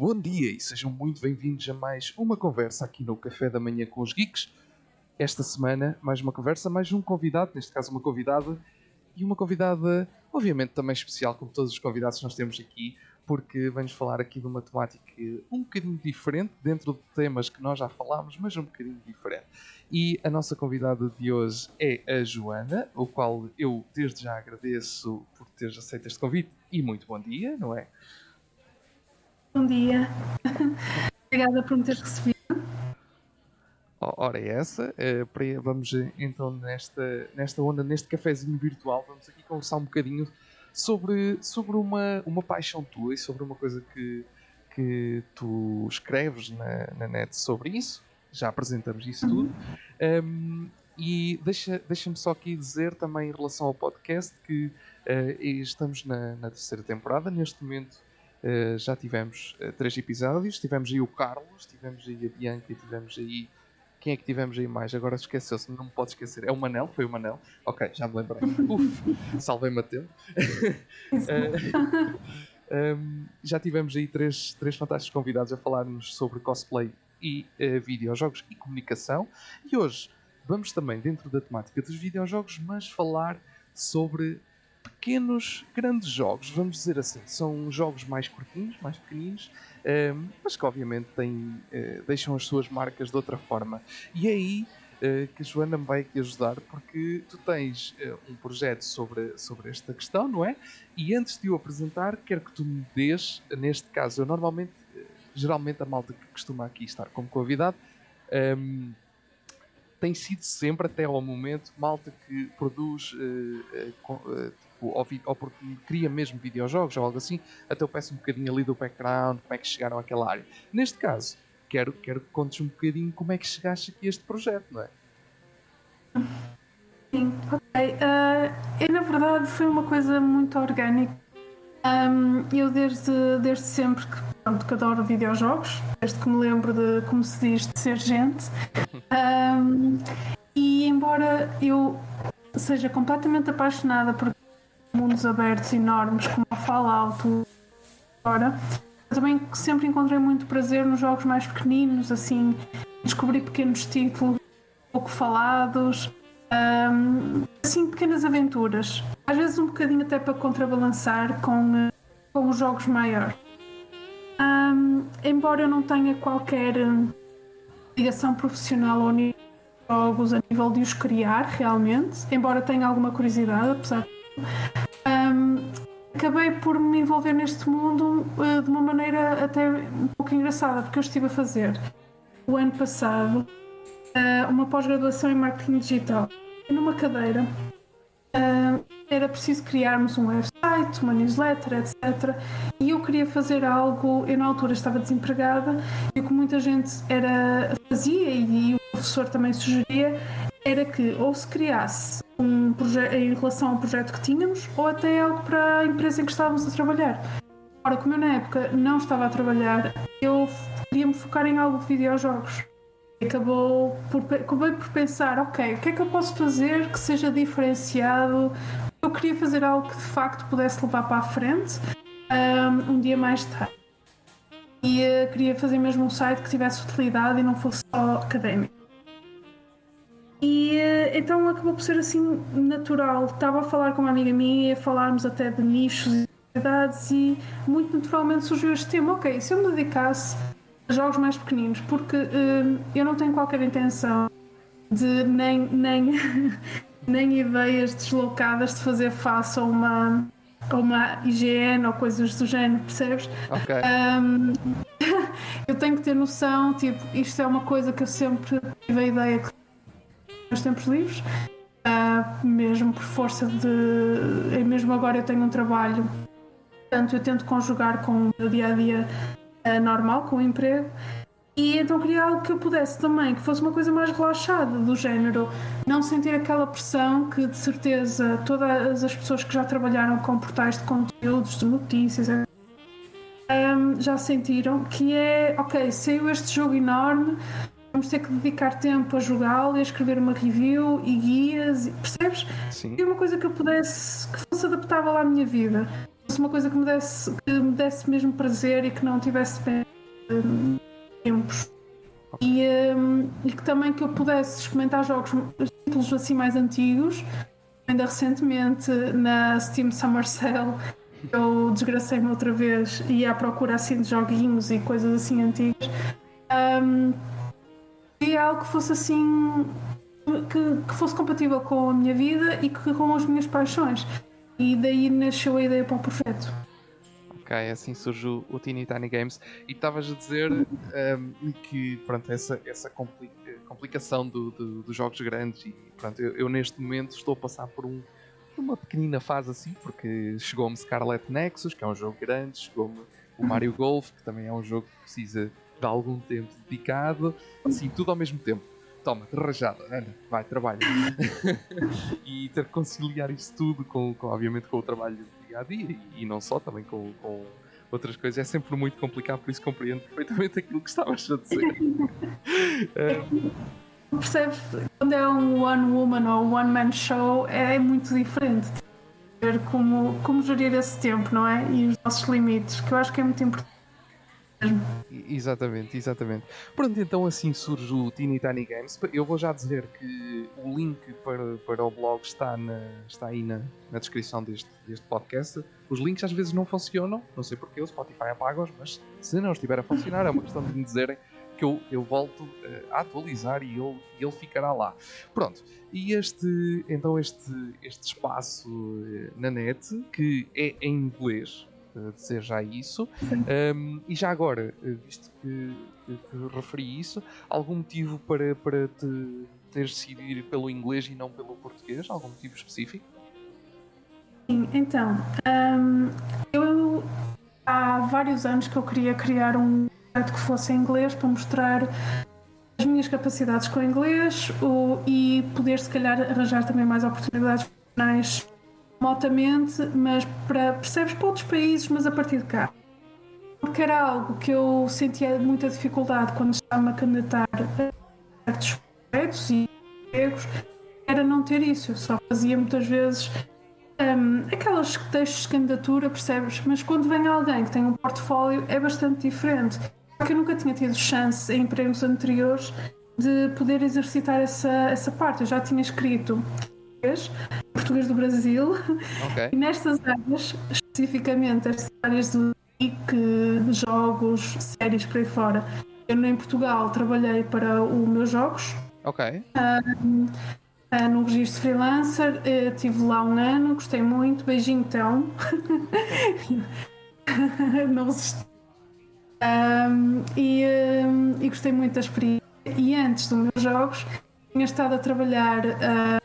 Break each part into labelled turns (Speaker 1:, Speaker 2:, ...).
Speaker 1: Bom dia e sejam muito bem-vindos a mais uma conversa aqui no Café da Manhã com os Geeks. Esta semana, mais uma conversa, mais um convidado, neste caso uma convidada, e uma convidada, obviamente, também especial, como todos os convidados que nós temos aqui, porque vamos falar aqui de uma temática um bocadinho diferente, dentro de temas que nós já falámos, mas um bocadinho diferente. E a nossa convidada de hoje é a Joana, o qual eu desde já agradeço por teres aceito este convite e muito bom dia, não é?
Speaker 2: Bom dia. Obrigada por me teres recebido.
Speaker 1: Ora, é essa. Vamos então nesta, nesta onda, neste cafezinho virtual, vamos aqui conversar um bocadinho sobre, sobre uma, uma paixão tua e sobre uma coisa que, que tu escreves na, na net sobre isso. Já apresentamos isso tudo. Um, e deixa-me deixa só aqui dizer também em relação ao podcast que uh, estamos na, na, terceira temporada. Neste momento uh, já tivemos uh, três episódios. Tivemos aí o Carlos, tivemos aí a Bianca, tivemos aí quem é que tivemos aí mais? Agora esqueceu-se, não me pode esquecer. É o Manel? Foi o Manel? Ok, já me lembrei. Uf, salvei-me a tempo. uh, um, já tivemos aí três, três fantásticos convidados a falar-nos sobre cosplay e uh, videojogos e comunicação. E hoje vamos também, dentro da temática dos videojogos, mas falar sobre pequenos, grandes jogos, vamos dizer assim. São jogos mais curtinhos, mais pequeninos, uh, mas que obviamente têm, uh, deixam as suas marcas de outra forma. E é aí uh, que a Joana me vai aqui ajudar, porque tu tens um projeto sobre, sobre esta questão, não é? E antes de o apresentar, quero que tu me dês, neste caso, eu normalmente, geralmente a malta que costuma aqui estar como convidado, um, tem sido sempre, até ao momento, malta que produz uh, uh, tipo, ou, ou, porque cria mesmo videojogos ou algo assim, até eu peço um bocadinho ali do background, como é que chegaram àquela área. Neste caso, quero, quero que contes um bocadinho como é que chegaste aqui a este projeto, não é?
Speaker 2: Sim, ok. Uh, eu, na verdade, foi uma coisa muito orgânica. Um, eu, desde, desde sempre que, pronto, que adoro videojogos, desde que me lembro de, como se diz, de ser gente. Um, e embora eu seja completamente apaixonada por mundos abertos enormes como a Fallout agora. Também sempre encontrei muito prazer nos jogos mais pequeninos, assim, descobri pequenos títulos pouco falados, um, assim, pequenas aventuras. Às vezes um bocadinho até para contrabalançar com, com os jogos maiores. Um, embora eu não tenha qualquer ligação profissional ou jogos a nível de os criar realmente, embora tenha alguma curiosidade, apesar de um, acabei por me envolver neste mundo uh, de uma maneira até um pouco engraçada, porque eu estive a fazer o ano passado uh, uma pós-graduação em marketing digital. E numa cadeira uh, era preciso criarmos um website, uma newsletter, etc. E eu queria fazer algo, eu na altura estava desempregada e o que muita gente era, fazia e o professor também sugeria era que ou se criasse um projeto em relação ao projeto que tínhamos ou até algo para a empresa em que estávamos a trabalhar. Ora, como eu na época não estava a trabalhar, eu queria me focar em algo de videojogos. Acabou por, acabei por pensar, ok, o que é que eu posso fazer que seja diferenciado? Eu queria fazer algo que de facto pudesse levar para a frente um, um dia mais tarde. E uh, queria fazer mesmo um site que tivesse utilidade e não fosse só académico. E eh, então acabou por ser assim natural. Estava a falar com uma amiga minha, a falarmos até de nichos e idades e muito naturalmente surgiu este tema. Ok, se eu me dedicasse a jogos mais pequeninos, porque uh, eu não tenho qualquer intenção de nem, nem, nem ideias deslocadas de fazer face a uma, a uma IGN ou coisas do género, percebes?
Speaker 1: Ok.
Speaker 2: Um, eu tenho que ter noção, tipo, isto é uma coisa que eu sempre tive a ideia que meus tempos livres, uh, mesmo por força de. Mesmo agora eu tenho um trabalho, portanto eu tento conjugar com o dia a dia uh, normal, com o emprego. E então queria algo que eu pudesse também, que fosse uma coisa mais relaxada, do género, não sentir aquela pressão que de certeza todas as pessoas que já trabalharam com portais de conteúdos, de notícias, um, ah, já sentiram, que é, ok, saiu este jogo enorme, vamos ter que dedicar tempo a jogá-lo e a escrever uma review e guias, percebes?
Speaker 1: Sim.
Speaker 2: E uma coisa que eu pudesse, que fosse adaptável à minha vida. fosse uma coisa que me desse, que me desse mesmo prazer e que não tivesse um, tempos. E, um, e, que também que eu pudesse experimentar jogos títulos assim mais antigos. Ainda recentemente na Steam Summer Sale eu desgracei-me outra vez e ia à procura assim de joguinhos e coisas assim antigas. Um, e algo que fosse assim que, que, fosse compatível com a minha vida e que, com as minhas paixões. E daí nasceu a ideia para o projeto.
Speaker 1: Ok, assim surge o, Teeny Tiny Games. E estavas a dizer um, que pronto, essa, essa complica, complicação do, do, dos jogos grandes e pronto, eu, eu, neste momento estou a passar por um, uma pequenina fase assim, porque chegou-me Scarlet Nexus, que é um jogo grande, chegou-me o Mario Golf, que também é um jogo que precisa de algum tempo dedicado, assim, tudo ao mesmo tempo toma, rajada, anda, vai, trabalha. e ter que conciliar isso tudo com, com, obviamente, com o trabalho do dia a dia e, não só, também com, com, outras coisas, é sempre muito complicado, por isso compreendo perfeitamente aquilo que estavas a dizer.
Speaker 2: Percebes? Quando é um one woman ou one man show, é muito diferente. Ver como, como gerir esse tempo, não é? E os nossos limites, que eu acho que é muito importante
Speaker 1: Exatamente, exatamente. Pronto, então assim surge o Teeny Tiny Games. Eu vou já dizer que o link para, para o blog está, na, está aí na, na descrição deste, deste podcast. Os links às vezes não funcionam, não sei porquê, o Spotify apaga-os, mas se não estiver a funcionar, é uma questão de me dizerem que eu, eu volto uh, a atualizar e ele, ele ficará lá. Pronto, e este, então este, este espaço uh, na net, que é em inglês, dizer já isso. Um, e já agora, eh, visto que, que, que, referi isso, algum motivo para, para te ter decidido ir pelo inglês e não pelo português? Algum motivo específico?
Speaker 2: Sim, então, um, eu há vários anos que eu queria criar um projeto que fosse em inglês para mostrar as minhas capacidades com o inglês o, e poder se calhar arranjar também mais oportunidades profissionais remotamente, mas para, percebes para outros países, mas a partir de cá. Porque era algo que eu sentia muita dificuldade quando estava a candidatar a certos projetos e empregos, era não ter isso. Eu só fazia muitas vezes um, aquelas textos de candidatura, percebes? Mas quando vem alguém que tem um portfólio é bastante diferente. Porque eu nunca tinha tido chance em empregos anteriores de poder exercitar essa, essa parte. Eu já tinha escrito português, português do Brasil. Okay. E nestas áreas, especificamente estas áreas de geek, jogos, séries por aí fora, eu em Portugal trabalhei para os meus jogos.
Speaker 1: Ok.
Speaker 2: Um, uh, no registro freelancer, uh, estive lá um ano, gostei muito, beijinho então. Não resisti. Um, e, um, e gostei muito da experiência. E antes dos meus jogos, tinha estado a trabalhar uh,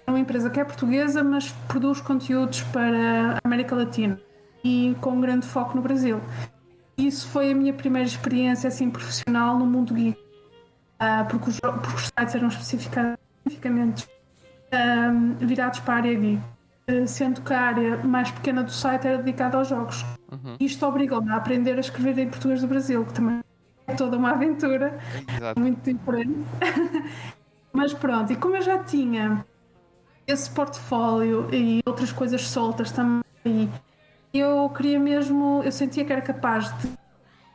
Speaker 2: numa empresa que é portuguesa, mas produz conteúdos para a América Latina e com um grande foco no Brasil. Isso foi a minha primeira experiência assim profissional no mundo geek, uh, porque, os, porque, os, sites eram especificamente uh, virados para a área geek, sendo que a área mais pequena do site era dedicada aos jogos. Uhum. Isto obrigou-me a aprender a escrever em português do Brasil, que também é toda uma aventura Exato. muito diferente. Mas pronto, e como eu já tinha esse portfólio e outras coisas soltas também, eu queria mesmo, eu sentia que era capaz de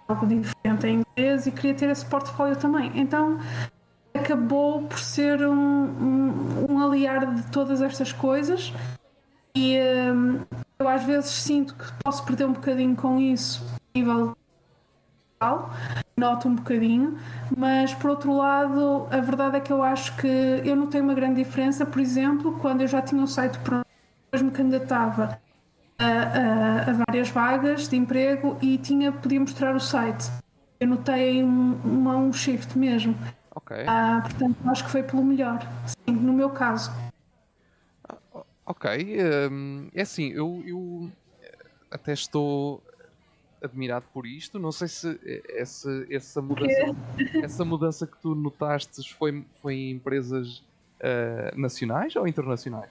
Speaker 2: algo diferente em inglês e queria ter esse portfólio também. Então acabou por ser um, um, um aliar de todas estas coisas e um, eu às vezes sinto que posso perder um bocadinho com isso nível noto um bocadinho, mas por outro lado, a verdade é que eu acho que eu não tenho uma grande diferença, por exemplo, quando eu já tinha um site pronto, depois me candidatava a, a, a, várias vagas de emprego e tinha, podia mostrar o site. Eu notei um, uma, um shift mesmo.
Speaker 1: Ok.
Speaker 2: Ah, portanto, acho que foi pelo melhor, sim, no meu caso.
Speaker 1: Ok, um, é assim, eu, eu até estou admirado por isto. Não sei se essa, essa, mudança, essa mudança que tu notaste foi, foi em empresas uh, nacionais ou internacionais?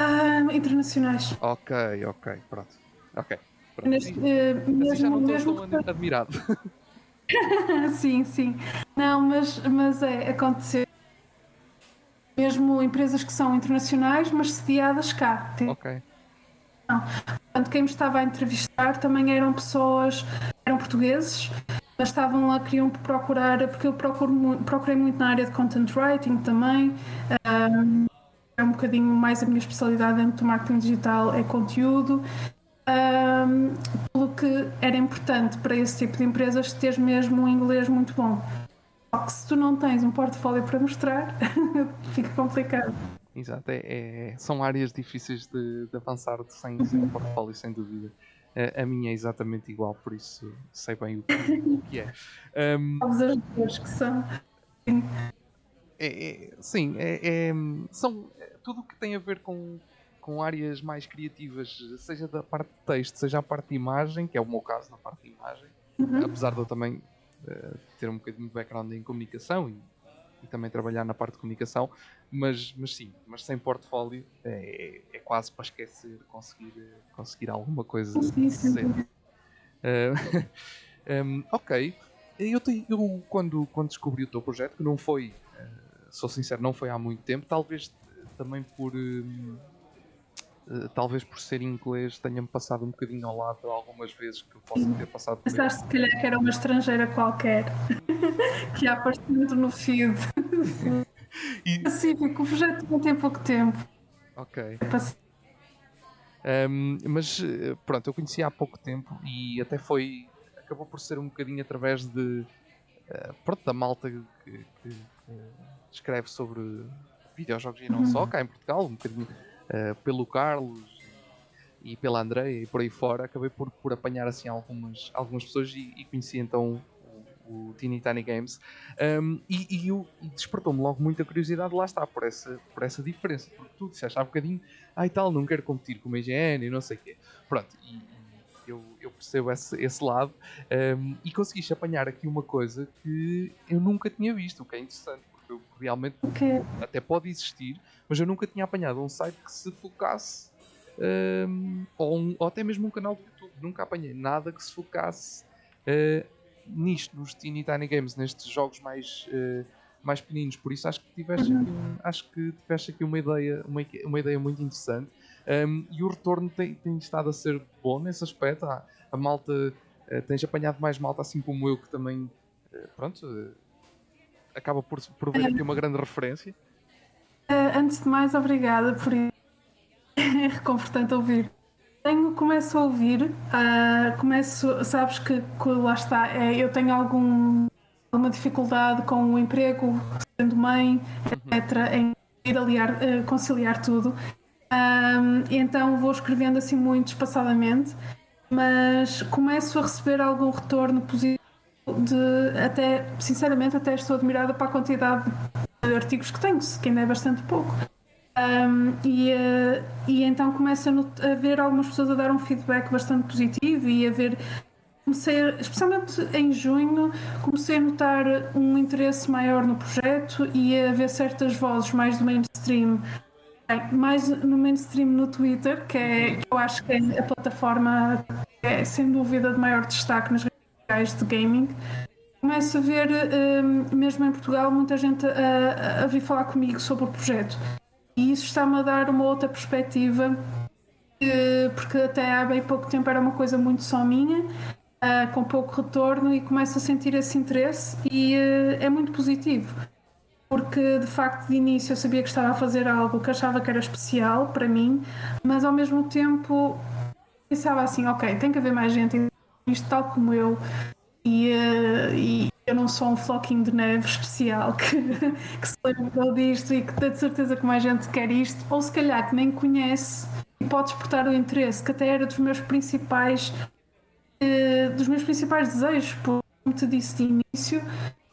Speaker 2: Uh, internacionais.
Speaker 1: Ok, ok, pronto. Ok.
Speaker 2: Pronto. Neste, uh, mesmo,
Speaker 1: assim já não estou admirado.
Speaker 2: sim, sim. Não, mas, mas é, aconteceu. Mesmo empresas que são internacionais, mas sediadas cá.
Speaker 1: Ok.
Speaker 2: Não. Portanto, quem me estava a entrevistar também eram pessoas, eram portugueses, mas estavam lá, queriam procurar, porque eu procuro, procurei muito na área de content writing também. Um, é um bocadinho mais a minha especialidade dentro do marketing digital, é conteúdo. Um, pelo que era importante para esse tipo de empresas ter mesmo um inglês muito bom. Só que se tu não tens um portfólio para mostrar, fica complicado.
Speaker 1: Exato, é, é, são áreas difíceis de, de avançar sem, sem um portfólio, sem dúvida. A, a, minha é exatamente igual, por isso sei bem o que, o que é. Um,
Speaker 2: duas que são.
Speaker 1: É, é, sim, é, é são tudo o que tem a ver com, com áreas mais criativas, seja da parte de texto, seja a parte de imagem, que é o meu caso na parte de imagem, uhum. apesar de eu também uh, ter um bocadinho de background em comunicação e, e, também trabalhar na parte de comunicação, mas, mas sim, mas sem portfólio é, é quase para esquecer conseguir, conseguir alguma coisa sim, sim. Uh, um, ok, eu, te, eu quando, quando descobri o teu projeto, que não foi sou sincero, não foi há muito tempo. Talvez também por. Uh, talvez por ser inglês tenha-me passado um bocadinho ao lado algumas vezes que eu posso ter passado
Speaker 2: por Pensaste se calhar que era uma estrangeira qualquer que ia aparecendo no feed. E... Pacífico, o projeto não tem pouco tempo.
Speaker 1: Ok. Um, mas eh, pronto, eu conheci há pouco tempo e até foi. acabou por ser um bocadinho através de. Uh, pronto, da malta que, que, que escreve sobre videojogos e não uhum. só, cá em Portugal, um bocadinho uh, pelo Carlos e pela Andreia e por aí fora, acabei por, por apanhar assim algumas, algumas pessoas e, e conheci então o, Teeny Tiny Games um, e, e, e despertou-me logo muita curiosidade, lá está, por essa, por essa diferença, porque tu disseste há bocadinho, ah e tal, não quero competir com a IGN e não sei o quê. Pronto, e, eu, eu, percebo esse, esse lado um, e conseguiste apanhar aqui uma coisa que eu nunca tinha visto, o que é interessante realmente okay. até pode existir, mas eu nunca tinha apanhado um site que se focasse um, ou, um, ou, até mesmo um canal de YouTube. Nunca apanhei nada que se focasse uh, nisto, nos Teeny Tiny Games, nestes jogos mais, uh, mais pequeninos. Por isso acho que tiveste, uhum. aqui, acho que tiveste aqui uma ideia, uma, uma ideia muito interessante. Um, e o retorno tem, tem, estado a ser bom nesse aspecto. A, a malta, uh, tens apanhado mais malta, assim como eu, que também, uh, pronto, uh, acaba por, por ver aqui uma grande referência.
Speaker 2: Antes de mais, obrigada por isso. É reconfortante ouvir. Tenho, começo a ouvir, uh, começo, sabes que, que lá está, é, eu tenho algum, alguma dificuldade com o emprego, sendo mãe, uhum. etc., em ir aliar, uh, conciliar tudo. Um, então vou escrevendo assim muito espaçadamente, mas começo a receber algum retorno positivo de até, sinceramente, até estou admirada para a quantidade de artigos que tenho, que ainda é bastante pouco. Um, e, uh, e então começo a, a, ver algumas pessoas a dar um feedback bastante positivo e a ver comecei, especialmente em junho, comecei a notar um interesse maior no projeto e a ver certas vozes mais do mainstream, mais no mainstream no Twitter, que, é, que eu acho que é a plataforma é sem dúvida de maior destaque nas de gaming, começo a ver, um, mesmo em Portugal, muita gente a, a, vir falar comigo sobre o projeto. E isso está-me a dar uma outra perspectiva, porque até há bem pouco tempo era uma coisa muito só minha, com pouco retorno, e começo a sentir esse interesse, e uh, é muito positivo. Porque de facto de início eu sabia que estava a fazer algo que achava que era especial para mim, mas ao mesmo tempo pensava assim: ok, tem que haver mais gente isto tal como eu e, uh, e, eu não sou um floquinho de neve especial que, que se lembrou disto e que tem de certeza que mais gente quer isto, ou se calhar que nem conhece e pode despertar o interesse, que até era dos meus principais uh, dos meus principais desejos, porque como te disse de início,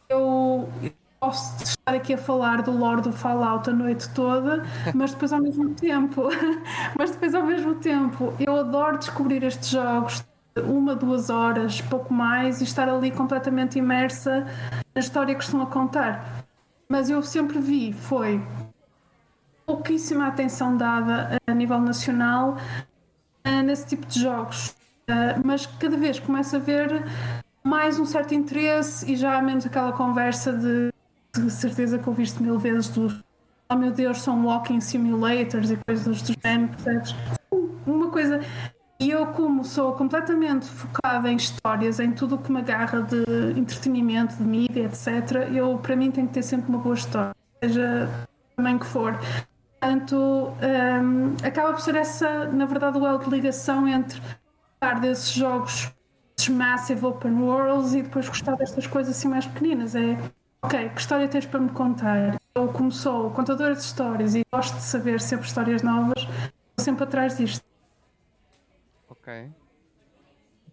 Speaker 2: eu posso estar aqui a falar do lore do Fallout a noite toda, mas depois ao mesmo tempo, mas depois ao mesmo tempo, eu adoro descobrir estes jogos, uma, duas horas, pouco mais, e estar ali completamente imersa na história que estão a contar. Mas eu sempre vi, foi pouquíssima atenção dada a nível nacional uh, nesse tipo de jogos. Uh, mas cada vez começa a ver mais um certo interesse e já há menos aquela conversa de, de certeza que ouviste mil vezes do oh meu Deus, são walking simulators e coisas do género, percebes? Uma coisa E eu, como sou completamente focada em histórias, em tudo o que me agarra de entretenimento, de mídia, etc., eu, para mim, tem que ter sempre uma boa história, seja também que for. Portanto, um, acaba por ser essa, na verdade, o elo de ligação entre gostar desses jogos, esses massive open worlds, e depois gostar destas coisas assim mais pequeninas. É, ok, que história tens para me contar? Eu, como sou contadora de histórias e gosto de saber sempre histórias novas, estou sempre atrás disto.
Speaker 1: Ok.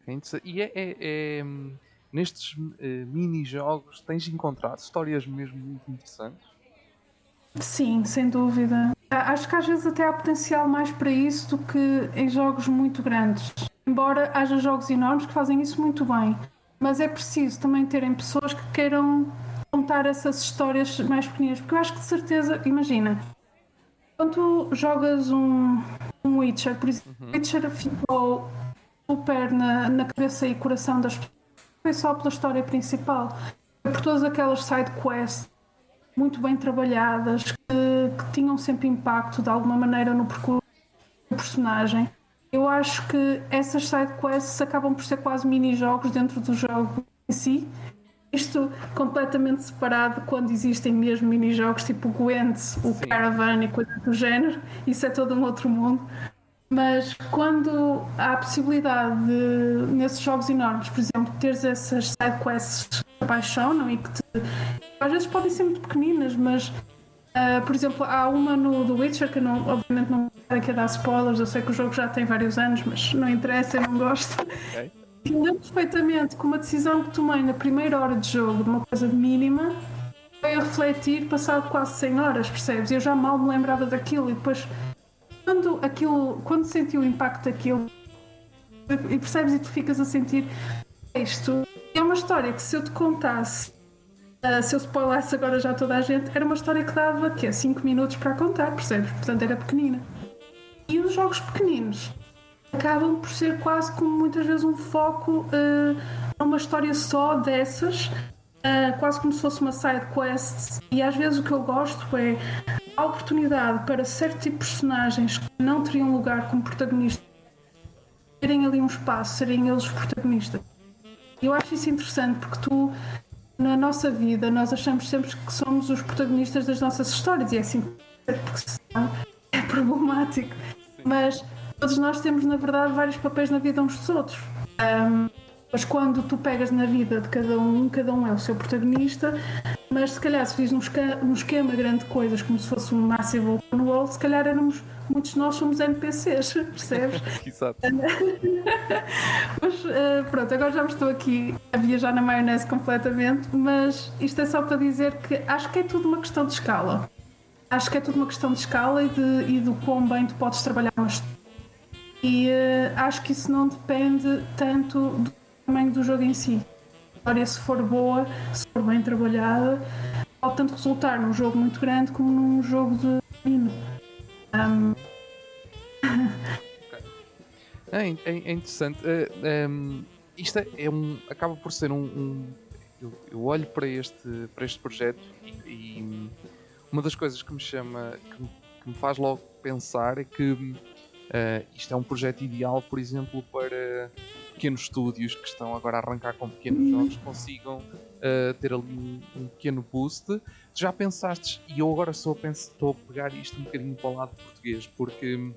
Speaker 1: okay. E é, é, é nestes uh, mini-jogos tens encontrado histórias mesmo muito interessantes?
Speaker 2: Sim, sem dúvida. Acho que às vezes até há potencial mais para isso do que em jogos muito grandes. Embora haja jogos enormes que fazem isso muito bem. Mas é preciso também terem pessoas que queiram contar essas histórias mais pequenas. Porque eu acho que de certeza, imagina, quando tu jogas um, um Witcher, por exemplo, uhum. Witcher ficou super na, na cabeça e coração das pessoas. Foi só pela história principal. Foi por todas aquelas side quests muito bem trabalhadas, que, que tinham sempre impacto de alguma maneira no percurso do personagem. Eu acho que essas side quests acabam por ser quase mini-jogos dentro do jogo em si. Isto completamente separado quando existem mesmo mini-jogos tipo Gwent, o Sim. Caravan e coisas do género. Isso é todo um outro mundo. Mas quando há a possibilidade de, nesses jogos enormes, por exemplo, teres essas side quests que apaixonam e que te, às vezes podem ser muito pequeninas, mas uh, por exemplo, há uma no The Witcher que eu não, obviamente não quero aqui dar spoilers, eu sei que o jogo já tem vários anos, mas não interessa, eu não gosto. Okay. Lembro perfeitamente que uma decisão que tomei na primeira hora de jogo, de uma coisa mínima, foi a refletir passado quase 100 horas, percebes? Eu já mal me lembrava daquilo e depois quando aquilo, quando senti o impacto daquilo e percebes e tu ficas a sentir isto é uma história que se eu te contasse uh, se eu spoilasse agora já toda a gente era uma história que dava que 5 minutos para contar, percebes? Portanto era pequenina e os jogos pequeninos acabam por ser quase como muitas vezes um foco uh, numa história só dessas uh, quase como se fosse uma side quest e às vezes o que eu gosto é a oportunidade para certo tipo de personagens que não teriam lugar como protagonistas terem ali um espaço, serem eles os protagonistas. Eu acho isso interessante porque tu, na nossa vida, nós achamos sempre que somos os protagonistas das nossas histórias e é assim porque senão é problemático. Mas todos nós temos, na verdade, vários papéis na vida uns dos outros. Um, mas quando tu pegas na vida de cada um, cada um é o seu protagonista, mas se calhar se fiz um esquema, esquema grande de coisas, como se fosse um Massive Open World, se calhar éramos, muitos de nós somos NPCs, percebes?
Speaker 1: Exato.
Speaker 2: mas uh, pronto, agora já me estou aqui a viajar na maionese completamente, mas isto é só para dizer que acho que é tudo uma questão de escala. Acho que é tudo uma questão de escala e, de, e do quão bem tu podes trabalhar uma E uh, acho que isso não depende tanto do tamanho do jogo em si história, se for boa, se for bem trabalhada, pode tanto resultar num jogo muito grande como num jogo de menino. Um...
Speaker 1: É, é, é, interessante. Uh, é, um, isto é, é, um, acaba por ser um. um eu, eu, olho para este, para este projeto e, e, uma das coisas que me chama, que que me faz logo pensar é que uh, isto é um projeto ideal, por exemplo, para pequenos estúdios que estão agora a arrancar com pequenos jogos consigam uh, ter ali um, um, pequeno boost. Já pensaste, e eu agora só penso, estou a pegar isto um bocadinho para o lado português, porque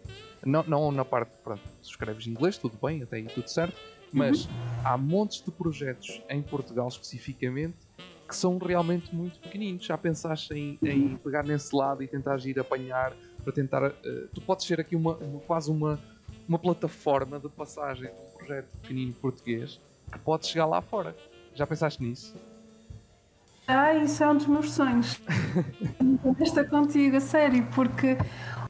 Speaker 1: não, não na parte, pronto, tu escreves em inglês, tudo bem, até aí tudo certo, mas uhum. há montes de projetos em Portugal especificamente que são realmente muito pequeninos. Já pensaste em, em pegar nesse lado e tentar ir apanhar para tentar. Uh, tu podes ser aqui uma, uma, quase uma, uma plataforma de passagem projeto pequenino português que pode chegar lá fora. Já pensaste nisso?
Speaker 2: Ah, isso é um dos meus sonhos. Estou contigo, a sério, porque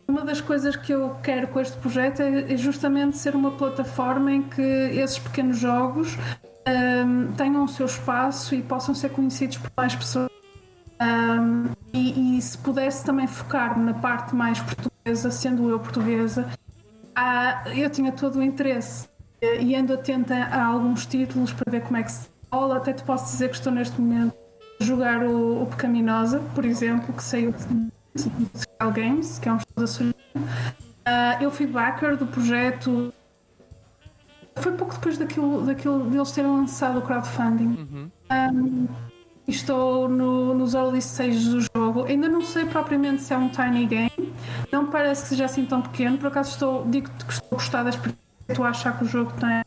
Speaker 2: uma das coisas que eu quero com este projeto é, é justamente ser uma plataforma em que esses pequenos jogos um, tenham o seu espaço e possam ser conhecidos por mais pessoas. Um, e, e, se pudesse também focar-me na parte mais portuguesa, sendo eu portuguesa, ah, eu tinha todo o interesse e ando atenta a alguns títulos para ver como é que se rola. Até te posso dizer que estou neste momento a jogar o, o Pecaminosa, por exemplo, que saiu de Games, que é um estudo da uh, Eu fui backer do projeto foi pouco depois daquilo, daquilo deles terem lançado o crowdfunding.
Speaker 1: Uhum.
Speaker 2: Um, estou no, nos early stages do jogo. Ainda não sei propriamente se é um tiny game. Não parece que seja assim tão pequeno. Por acaso estou, digo-te que estou a gostar das Estou a achar que o jogo tem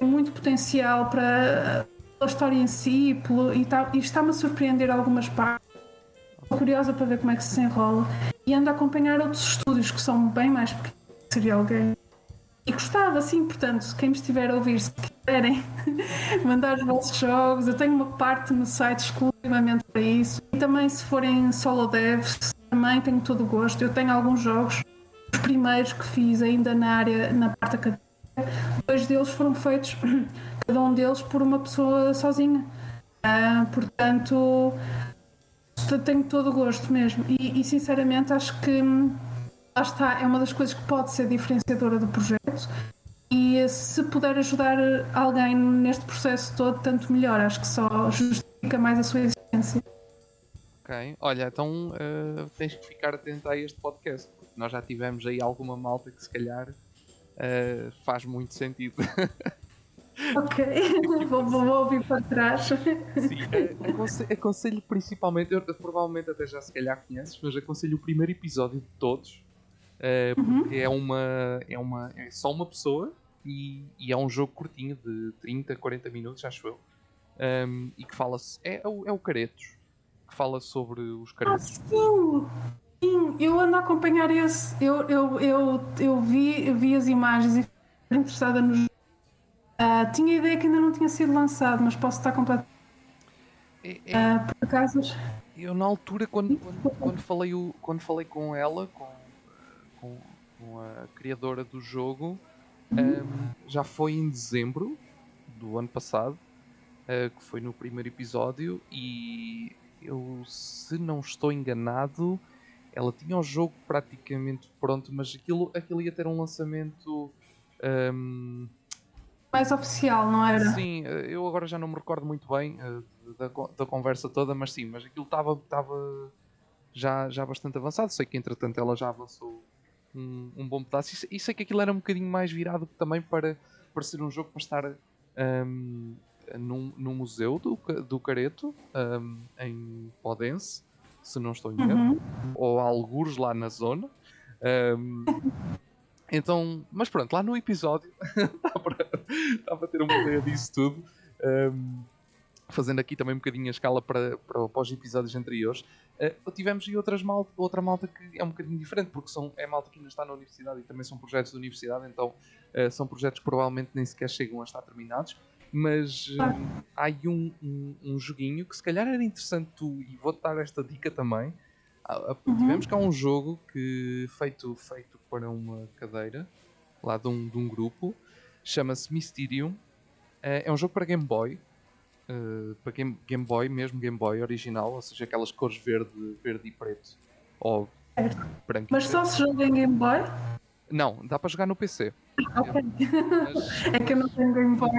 Speaker 2: muito potencial para a história em si pelo, e, tá, e está-me a surpreender algumas partes. Estou curiosa para ver como é que se enrola. E ando a acompanhar outros estúdios que são bem mais pequenos que serial game. E gostava, sim, portanto, quem me estiver a ouvir, se quiserem mandar os vossos jogos, eu tenho uma parte no site exclusivamente para isso. E também, se forem solo devs, também tenho todo o gosto. Eu tenho alguns jogos, os primeiros que fiz ainda na área, na parte académica. Dois deles foram feitos, cada um deles, por uma pessoa sozinha. Ah, portanto, tenho todo o gosto mesmo. E, e sinceramente, acho que hum, lá está, é uma das coisas que pode ser diferenciadora do projeto. E se puder ajudar alguém neste processo todo, tanto melhor. Acho que só justifica mais a sua existência.
Speaker 1: Ok, olha, então uh, tens que ficar atento a este podcast, porque nós já tivemos aí alguma malta que se calhar uh, faz muito sentido.
Speaker 2: Ok, vou, vou, ouvir para trás. Sim,
Speaker 1: uh, aconselho, aconselho, principalmente, eu provavelmente até já se calhar conheces, mas aconselho o primeiro episódio de todos, uh, porque uhum. é uma. É uma. É só uma pessoa e, e, é um jogo curtinho de 30, 40 minutos, acho eu. Um, e que fala-se. É, é, o, é o Caretos. Que fala sobre os caretos.
Speaker 2: Ah, sim! Sim, eu ando a acompanhar esse. Eu, eu, eu, eu, vi, vi as imagens e fiquei interessada no jogo. Uh, tinha a ideia que ainda não tinha sido lançado, mas posso estar completamente. É, é... Uh, por acaso.
Speaker 1: Eu, na altura, quando, quando, quando, falei, quando falei com ela, com, com, com a criadora do jogo, um, já foi em dezembro do ano passado, uh, que foi no primeiro episódio, e eu, se não estou enganado, ela tinha o jogo praticamente pronto, mas aquilo, aquilo ia ter um lançamento. Um...
Speaker 2: Mais oficial, não era?
Speaker 1: Sim, eh, eu agora já não me recordo muito bem uh, da, da conversa toda, mas sim, mas aquilo estava já, já bastante avançado. Sei que entretanto ela já avançou um, um bom pedaço e, e, sei que aquilo era um bocadinho mais virado também para, para ser um jogo para estar um, num, num museu do, do Careto, um, em Podense se não estou em erro, uhum. ou algures lá na zona. Um, então, mas pronto, lá no episódio dá, para, dá para ter uma ideia disso tudo. Um, fazendo aqui também um bocadinho a escala para, para, para os episódios anteriores. Uh, tivemos aí outras malta, outra malta que é um bocadinho diferente, porque são, é malta que ainda está na universidade e também são projetos da universidade, então uh, são projetos que provavelmente nem sequer chegam a estar terminados. Mas hum, há aí um, um, um, joguinho que se calhar era interessante tu, e vou-te dar esta dica também. Uhum. Tivemos cá um jogo que feito, feito para uma cadeira lá de um, de um grupo, chama-se Mysterium. É um jogo para Game Boy, uh, para Game, Game Boy, mesmo Game Boy original, ou seja, aquelas cores verde, verde e preto. Ou
Speaker 2: branco. Mas só se joga em Game Boy?
Speaker 1: Não, dá para jogar no PC.
Speaker 2: Ok. Mas... é que eu não tenho Game Boy.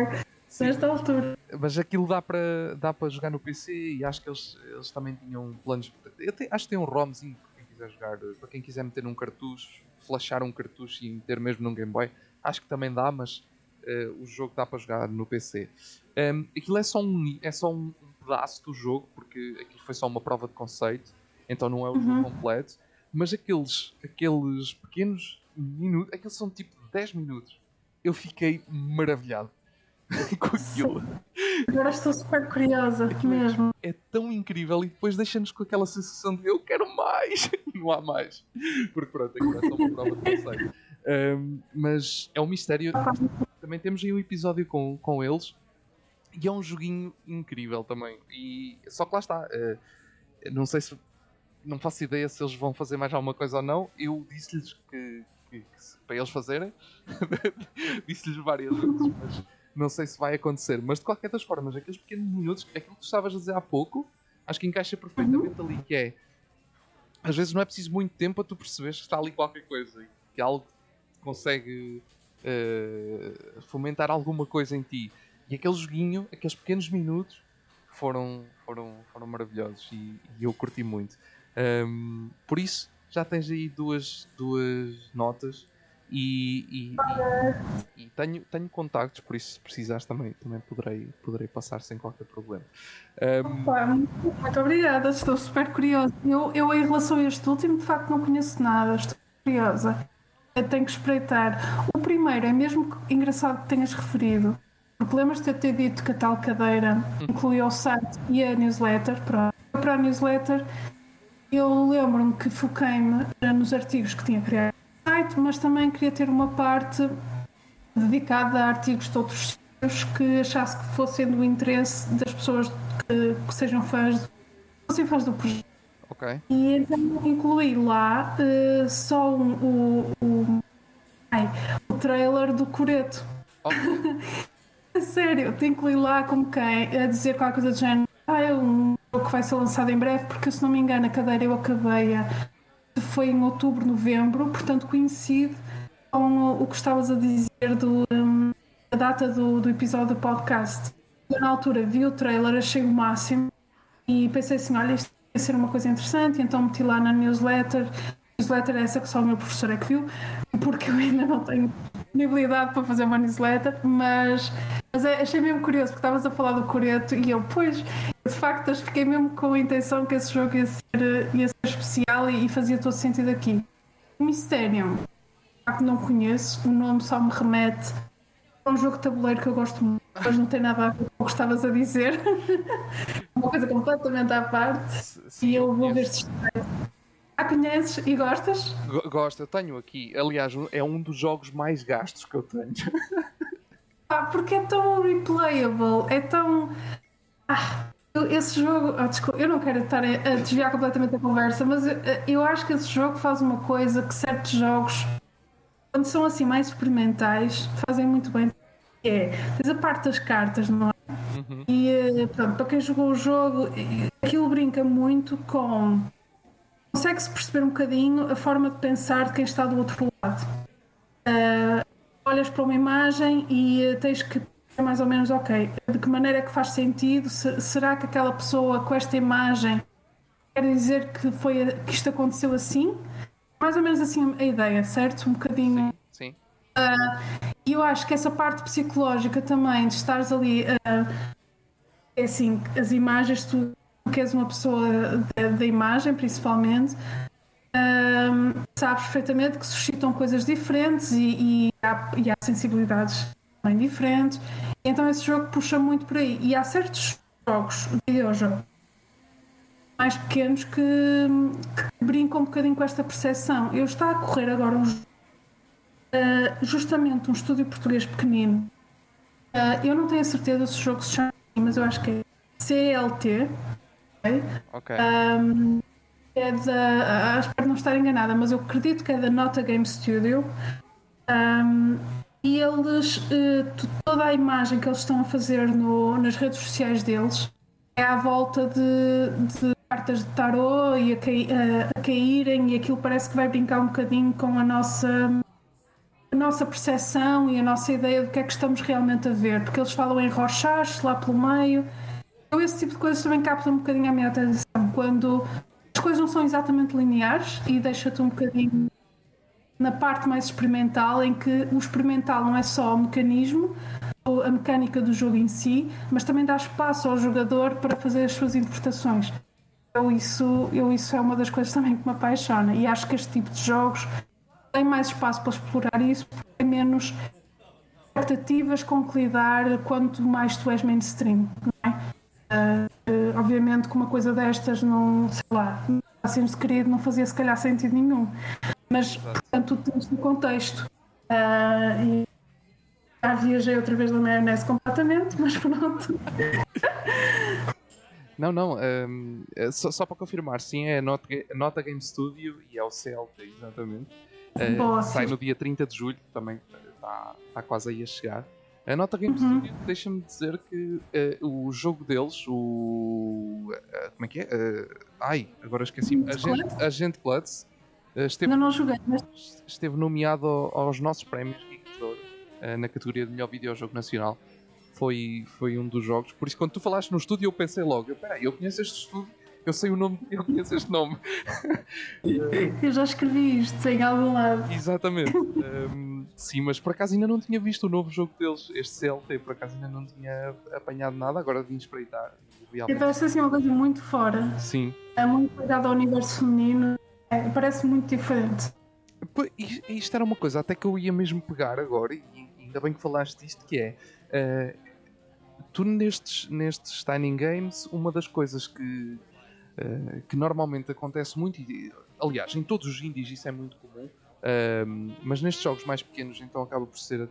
Speaker 2: Nesta altura.
Speaker 1: Mas aquilo dá para dá para jogar no PC e acho que eles, eles também tinham planos. Eu te, acho que tem um ROMzinho para quem quiser jogar, para quem quiser meter um cartucho, flashar um cartucho e meter mesmo num Game Boy. Acho que também dá, mas uh, o jogo dá para jogar no PC. Um, aquilo é só um, é só um, pedaço do jogo, porque aquilo foi só uma prova de conceito, então não é o uhum. jogo completo. Mas aqueles, aqueles pequenos minutos, aqueles são tipo 10 minutos, eu fiquei maravilhado com aquilo.
Speaker 2: Agora estou super curiosa, aquilo é mesmo.
Speaker 1: É, tão incrível e depois deixa-nos com aquela sensação de eu quero mais não há mais. Porque pronto, aquilo é só uma prova de conceito. Um, mas é um mistério. Também temos aí um episódio com, com eles e é um joguinho incrível também. E só que lá está. Uh, não sei se. Não faço ideia se eles vão fazer mais alguma coisa ou não. Eu disse-lhes que, que, que, para eles fazerem. disse-lhes várias vezes, mas não sei se vai acontecer, mas de qualquer das formas, aqueles pequenos minutos, aquilo que tu estavas a dizer há pouco, acho que encaixa perfeitamente ali, que é às vezes não é preciso muito tempo para tu perceberes que está ali qualquer coisa, que algo consegue uh, fomentar alguma coisa em ti. E aquele joguinho, aqueles pequenos minutos, foram, foram, foram maravilhosos e, e eu curti muito. Um, por isso, já tens aí duas, duas notas E, e, e, tenho, tenho contactos, por isso se precisares também, também poderei, poderei passar sem qualquer problema.
Speaker 2: Um... Opa, muito obrigada, estou super curiosa. Eu, eu, em relação a este último, de facto, não conheço nada, estou curiosa. Tenho que espreitar. O primeiro é mesmo engraçado que tenhas referido, porque lembras de ter dito que a tal cadeira incluía o site e a newsletter. Para, para a newsletter, eu lembro-me que foquei-me nos artigos que tinha criado site, mas também queria ter uma parte dedicada a artigos de outros sítios que achasse que fossem do interesse das pessoas que, que sejam fãs, do, fossem fãs do projeto.
Speaker 1: Okay.
Speaker 2: E então incluí lá uh, só um, o, o, ai, o trailer do Coreto. Okay. Sério, te incluí lá como quem a dizer qualquer coisa do género. Ah, é um jogo que vai ser lançado em breve, porque se não me engano a cadeira eu acabei a foi em outubro, novembro, portanto coincide com o que estavas a dizer do, um, da data do, do episódio do podcast. Eu, na altura vi o trailer, achei o máximo e pensei assim: olha, isto vai ser uma coisa interessante, então meti lá na newsletter. A newsletter é essa que só o meu professor é que viu, porque eu ainda não tenho disponibilidade para fazer uma newsletter, mas, mas é, achei mesmo curioso, porque estavas a falar do Coreto e eu, pois, de facto, fiquei mesmo com a intenção que esse jogo ia ser, ia ser especial e, e fazia todo sentido aqui. Mysterium, que não conheço, o nome só me remete a um jogo de tabuleiro que eu gosto muito, mas não tem nada a ver com o que estavas a dizer. Uma coisa completamente à parte. E eu vou ver se ah, conheces e gostas?
Speaker 1: Gosto, eu tenho aqui. Aliás, é um dos jogos mais gastos que eu tenho.
Speaker 2: Ah, porque é tão replayable, é tão. Ah, esse jogo. Oh, desculpa, eu não quero estar a desviar completamente a conversa, mas eu, eu acho que esse jogo faz uma coisa que certos jogos, quando são assim mais experimentais, fazem muito bem. É, tens a parte das cartas, não é? Uhum. E eh, pronto, para quem jogou o jogo, aquilo brinca muito com consegue-se perceber um bocadinho a forma de pensar de quem está do outro lado. Uh, olhas para uma imagem e uh, tens que é mais ou menos ok, de que maneira é que faz sentido? Se, será que aquela pessoa com esta imagem quer dizer que, foi, que isto aconteceu assim? Mais ou menos assim a ideia, certo? Um bocadinho.
Speaker 1: Sim. sim.
Speaker 2: Uh, e eu acho que essa parte psicológica também, de estares ali, uh, é assim, as imagens, tu que és uma pessoa da imagem, principalmente, um, sabes perfeitamente que suscitam coisas diferentes e, e, há, e há sensibilidades bem diferentes. Então esse jogo puxa muito por aí. E há certos jogos, videojogos, mais pequenos que, que, brincam um bocadinho com esta percepção. Eu estou a correr agora um, uh, justamente um estúdio português pequenino. Uh, eu não tenho a certeza se o jogo se chama, mas eu acho que é CLT.
Speaker 1: Ok.
Speaker 2: Um, é da. Espero não estar enganada, mas eu acredito que é da Nota Game Studio. Um, e eles, uh, toda a imagem que eles estão a fazer no, nas redes sociais deles é à volta de, de cartas de tarô e a, cai, a, caírem, e aquilo parece que vai brincar um bocadinho com a nossa, a nossa percepção e a nossa ideia do que é que estamos realmente a ver, porque eles falam em rochas lá pelo meio. Então, esse tipo de coisas também capta um bocadinho a minha atenção quando as coisas não são exatamente lineares e deixa-te um bocadinho na parte mais experimental, em que o experimental não é só o mecanismo, ou a mecânica do jogo em si, mas também dá espaço ao jogador para fazer as suas interpretações. Eu isso, eu, isso é uma das coisas também que me apaixona e acho que este tipo de jogos tem mais espaço para explorar isso, porque tem menos expectativas com que lidar quanto mais tu és mainstream. Não é? Uh, obviamente que uma coisa destas não, sei lá, assim querido não fazia se calhar sentido nenhum. Mas, portanto, tu tens no contexto. Uh, e já viajei outra vez na maionese completamente, mas pronto.
Speaker 1: Não, não, um, é só, só, para confirmar, sim, é a Nota, Nota Game Studio e é o CLT, exatamente. Uh, sai no dia 30 de julho, também está, está quase aí a chegar. A Nota Game uhum. Studio deixa-me dizer que uh, o jogo deles, o. Uh, como é que é? ai, agora esqueci-me. Agente, Agente Bloods,
Speaker 2: esteve, não, não joguei, mas...
Speaker 1: esteve nomeado aos nossos prémios uh, na categoria de melhor videojogo nacional. Foi, foi um dos jogos. Por isso, quando tu falaste no estúdio, eu pensei logo: eu, peraí, eu conheço este estúdio Eu sei o nome, eu conheço este nome.
Speaker 2: eu já escrevi isto em algum lado.
Speaker 1: Exatamente. Um, sim, mas por acaso ainda não tinha visto o novo jogo deles, este CLT, por acaso ainda não tinha apanhado nada, agora vim espreitar.
Speaker 2: Realmente. Parece assim uma coisa muito fora.
Speaker 1: Sim.
Speaker 2: É muito ligado ao universo feminino, é, parece muito diferente.
Speaker 1: Isto era uma coisa até que eu ia mesmo pegar agora, e ainda bem que falaste disto, que é. Uh, tu nestes, nestes Tiny Games, uma das coisas que, uh, que normalmente acontece muito, e, aliás, em todos os indies isso é muito comum, uh, mas nestes jogos mais pequenos então acaba por ser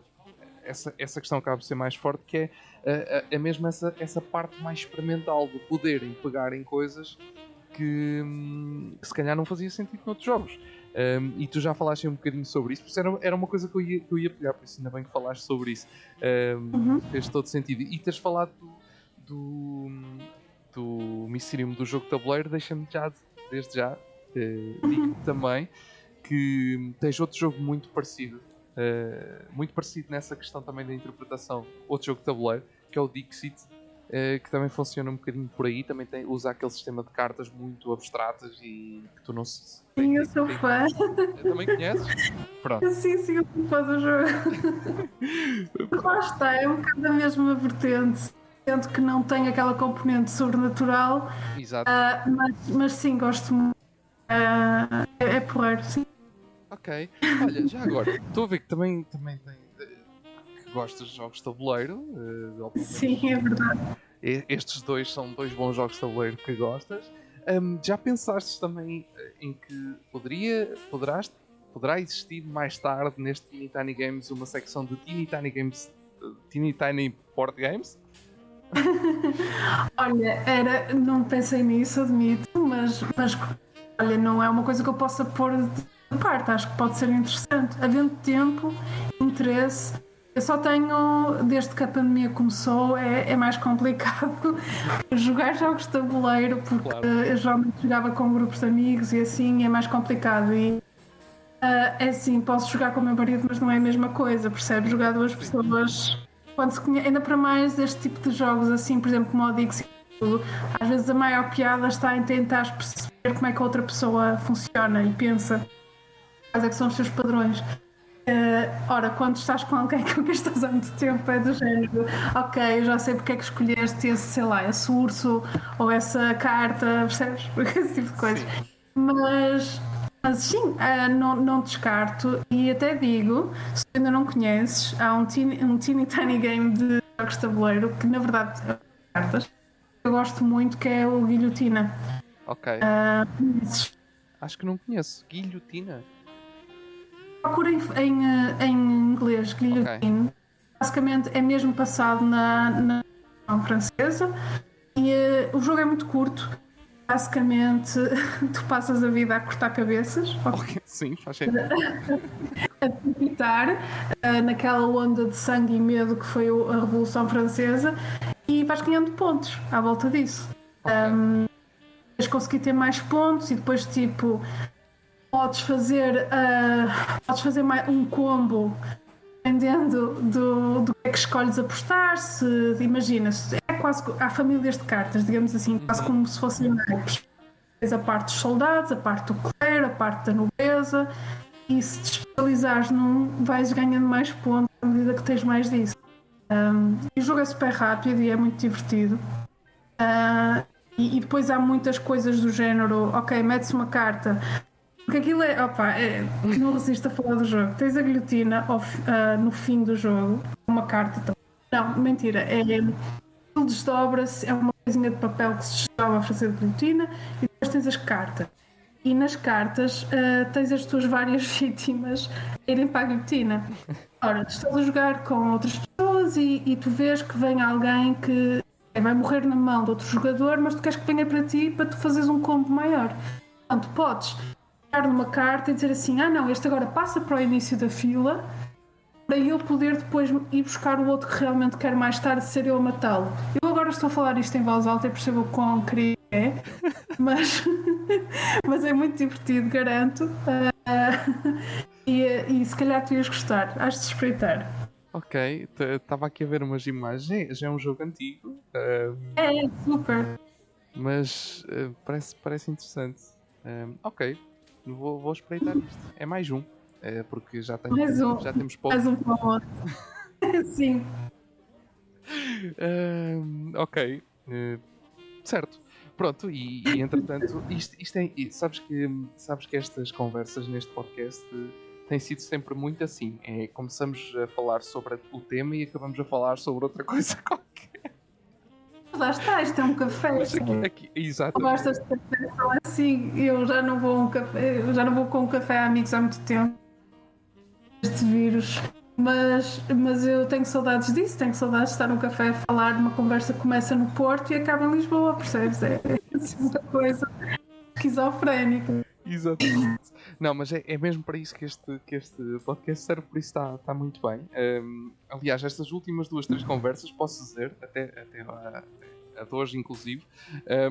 Speaker 1: essa, essa questão acaba por ser mais forte, que é, é, é mesmo essa, essa parte mais experimental do poderem pegar em coisas que, hum, que se calhar não fazia sentido noutros jogos. Um, e tu já falaste um bocadinho sobre isso, porque era, era uma coisa que eu, ia, que eu ia pegar, por isso ainda bem que falaste sobre isso. Um, uhum. Fez todo sentido. E teres falado do, do, do Mysterium do jogo de tabuleiro, deixa-me já, desde já, uh, digo também que tens outro jogo muito parecido, uh, muito parecido nessa questão também da interpretação, outro jogo de tabuleiro, que é o Dixit, uh, que também funciona um bocadinho por aí, também tem, usa aquele sistema de cartas muito abstratas e que tu não se
Speaker 2: Sim, eu sou fã.
Speaker 1: Também conheces? Pronto.
Speaker 2: Sim, sim, eu sou fã do jogo. Lá está, é um bocado a mesma vertente. Sendo que não tem aquela componente sobrenatural.
Speaker 1: Exato.
Speaker 2: Uh, mas, mas sim, gosto muito. Uh, é, é porreiro, sim.
Speaker 1: Ok. Olha, já agora, estou a ver que também, também tem. que gostas de jogos de tabuleiro. Uh,
Speaker 2: sim, é verdade.
Speaker 1: Estes dois são dois bons jogos de tabuleiro que gostas. Um, já pensaste também eh, em que poderia, poderás, poderá existir mais tarde neste Teeny Tiny Games uma secção de Teeny Tiny Games, uh, Teeny Tiny Board Games?
Speaker 2: olha, era, não pensei nisso, admito, mas, mas olha, não é uma coisa que eu possa pôr de parte, acho que pode ser interessante. Havendo tempo, interesse, eu só tenho, desde que a pandemia começou, é, é mais complicado jogar jogos de tabuleiro, porque claro. eu geralmente jogava com grupos de amigos e assim é mais complicado. E uh, é assim, posso jogar com o meu marido, mas não é a mesma coisa, percebe? Jogar duas pessoas, quando se conhece, ainda para mais este tipo de jogos, assim, por exemplo, como o Dixie, às vezes a maior piada está em tentar perceber como é que a outra pessoa funciona e pensa, quais é que são os seus padrões. Uh, ora, quando estás com alguém com quem estás há muito tempo, é do género, ok, já sei porque é que escolheste esse, sei lá, esse urso ou essa carta, percebes? Esse tipo de coisas. Mas, mas sim, uh, não, não descarto e até digo, se ainda não conheces, há um teeny, um teeny tiny game de jogos de tabuleiro que na verdade é cartas. Eu gosto muito que é o Guilhotina.
Speaker 1: Ok. Uh, Acho que não conheço. Guilhotina?
Speaker 2: Procura em, em, eh, em inglês guillotine. Okay. Basicamente é mesmo passado na, na francesa e uh, o jogo é muito curto. Basicamente, tu passas a vida a cortar cabeças.
Speaker 1: Okay, sim, faz sentido.
Speaker 2: a evitar uh, naquela onda de sangue e medo que foi a Revolução Francesa e vais ganhando pontos à volta disso. Okay. Um, conseguir ter mais pontos e depois, tipo, podes fazer, uh, podes fazer um combo dependendo do, do que é que escolhes apostar. Se, imagina, é quase há famílias de cartas, digamos assim, quase como se fossem naipes. Tens a parte dos soldados, a parte do clero, a parte da nobreza, e se te especializares num, vais ganhando mais pontos à medida que tens mais disso. Um, o jogo é super rápido e é muito divertido. Uh, e, e, depois há muitas coisas do género, ok, metes uma carta, porque aquilo é, opa, é, não resisto a falar do jogo. Tens a guilhotina uh, no fim do jogo, uma carta. Então. Não, mentira, é. Ele desdobra-se, é uma coisinha de papel que se desdobra a fazer guilhotina e depois tens as cartas. E nas cartas uh, tens as tuas várias vítimas a irem para a guilhotina. Ora, tu estás a jogar com outras pessoas e, e tu vês que vem alguém que vai morrer na mão de outro jogador, mas tu queres que venha para ti para tu fazeres um combo maior. Portanto, podes numa carta e dizer assim: ah, não, este agora passa para o início da fila para eu poder depois ir buscar o outro que realmente quer mais tarde ser eu a matá-lo. Eu agora estou a falar isto em voz alta e percebo o quão querido é, mas, mas é muito divertido, garanto. Uh, e, e se calhar tu ias gostar, has de espreitar.
Speaker 1: Ok, estava aqui a ver umas imagens, já é um jogo antigo. Uh...
Speaker 2: É, super.
Speaker 1: Mas uh, parece, parece interessante. Um, ok, vou, vou espreitar isto. É mais um. É porque já, tem,
Speaker 2: um.
Speaker 1: já temos pouco.
Speaker 2: Mais um para Sim.
Speaker 1: Um, ok. Uh, certo. Pronto, e, e entretanto, isto, isto é, sabes, que, sabes que estas conversas neste podcast têm sido sempre muito assim. É, começamos a falar sobre o tema e acabamos a falar sobre outra coisa qualquer.
Speaker 2: Lá está, isto é um café.
Speaker 1: Mas aqui, aqui, exatamente.
Speaker 2: Gostas de café? São assim, eu já não vou um café, eu já não vou com um café a amigos há muito tempo. Este vírus mas, mas eu tenho saudades disso, tenho saudades de estar num café a falar de uma conversa que começa no Porto e acaba em Lisboa, percebes? É, é uma coisa esquizofrénica.
Speaker 1: Exatamente. Não, mas é, é, mesmo para isso que este, que este podcast serve, por isso está, está muito bem. Um, aliás, estas últimas duas, três conversas, posso dizer, até, até a, a de hoje inclusive,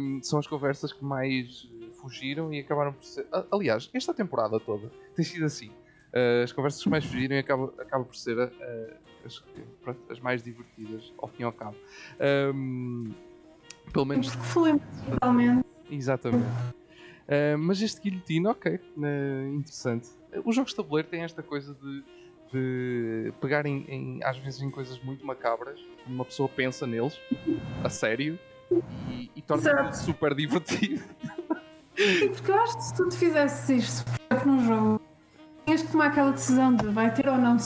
Speaker 1: um, são as conversas que mais fugiram e acabaram por ser. Aliás, esta temporada toda tem sido assim. Uh, as conversas que mais fugiram e acaba, acaba por ser uh, as, pronto, as, mais divertidas, ao fim e ao cabo. Um, pelo menos.
Speaker 2: Totalmente.
Speaker 1: Exatamente. Uh, mas este guilhotino, ok, interessante. Os jogos de tabuleiro têm esta coisa de, de pegarem em, às vezes em coisas muito macabras, uma pessoa pensa neles, a sério, e, e torna super divertido.
Speaker 2: Porque eu acho que se tu te fizesses isto num jogo que tomar aquela decisão de vai ter ou não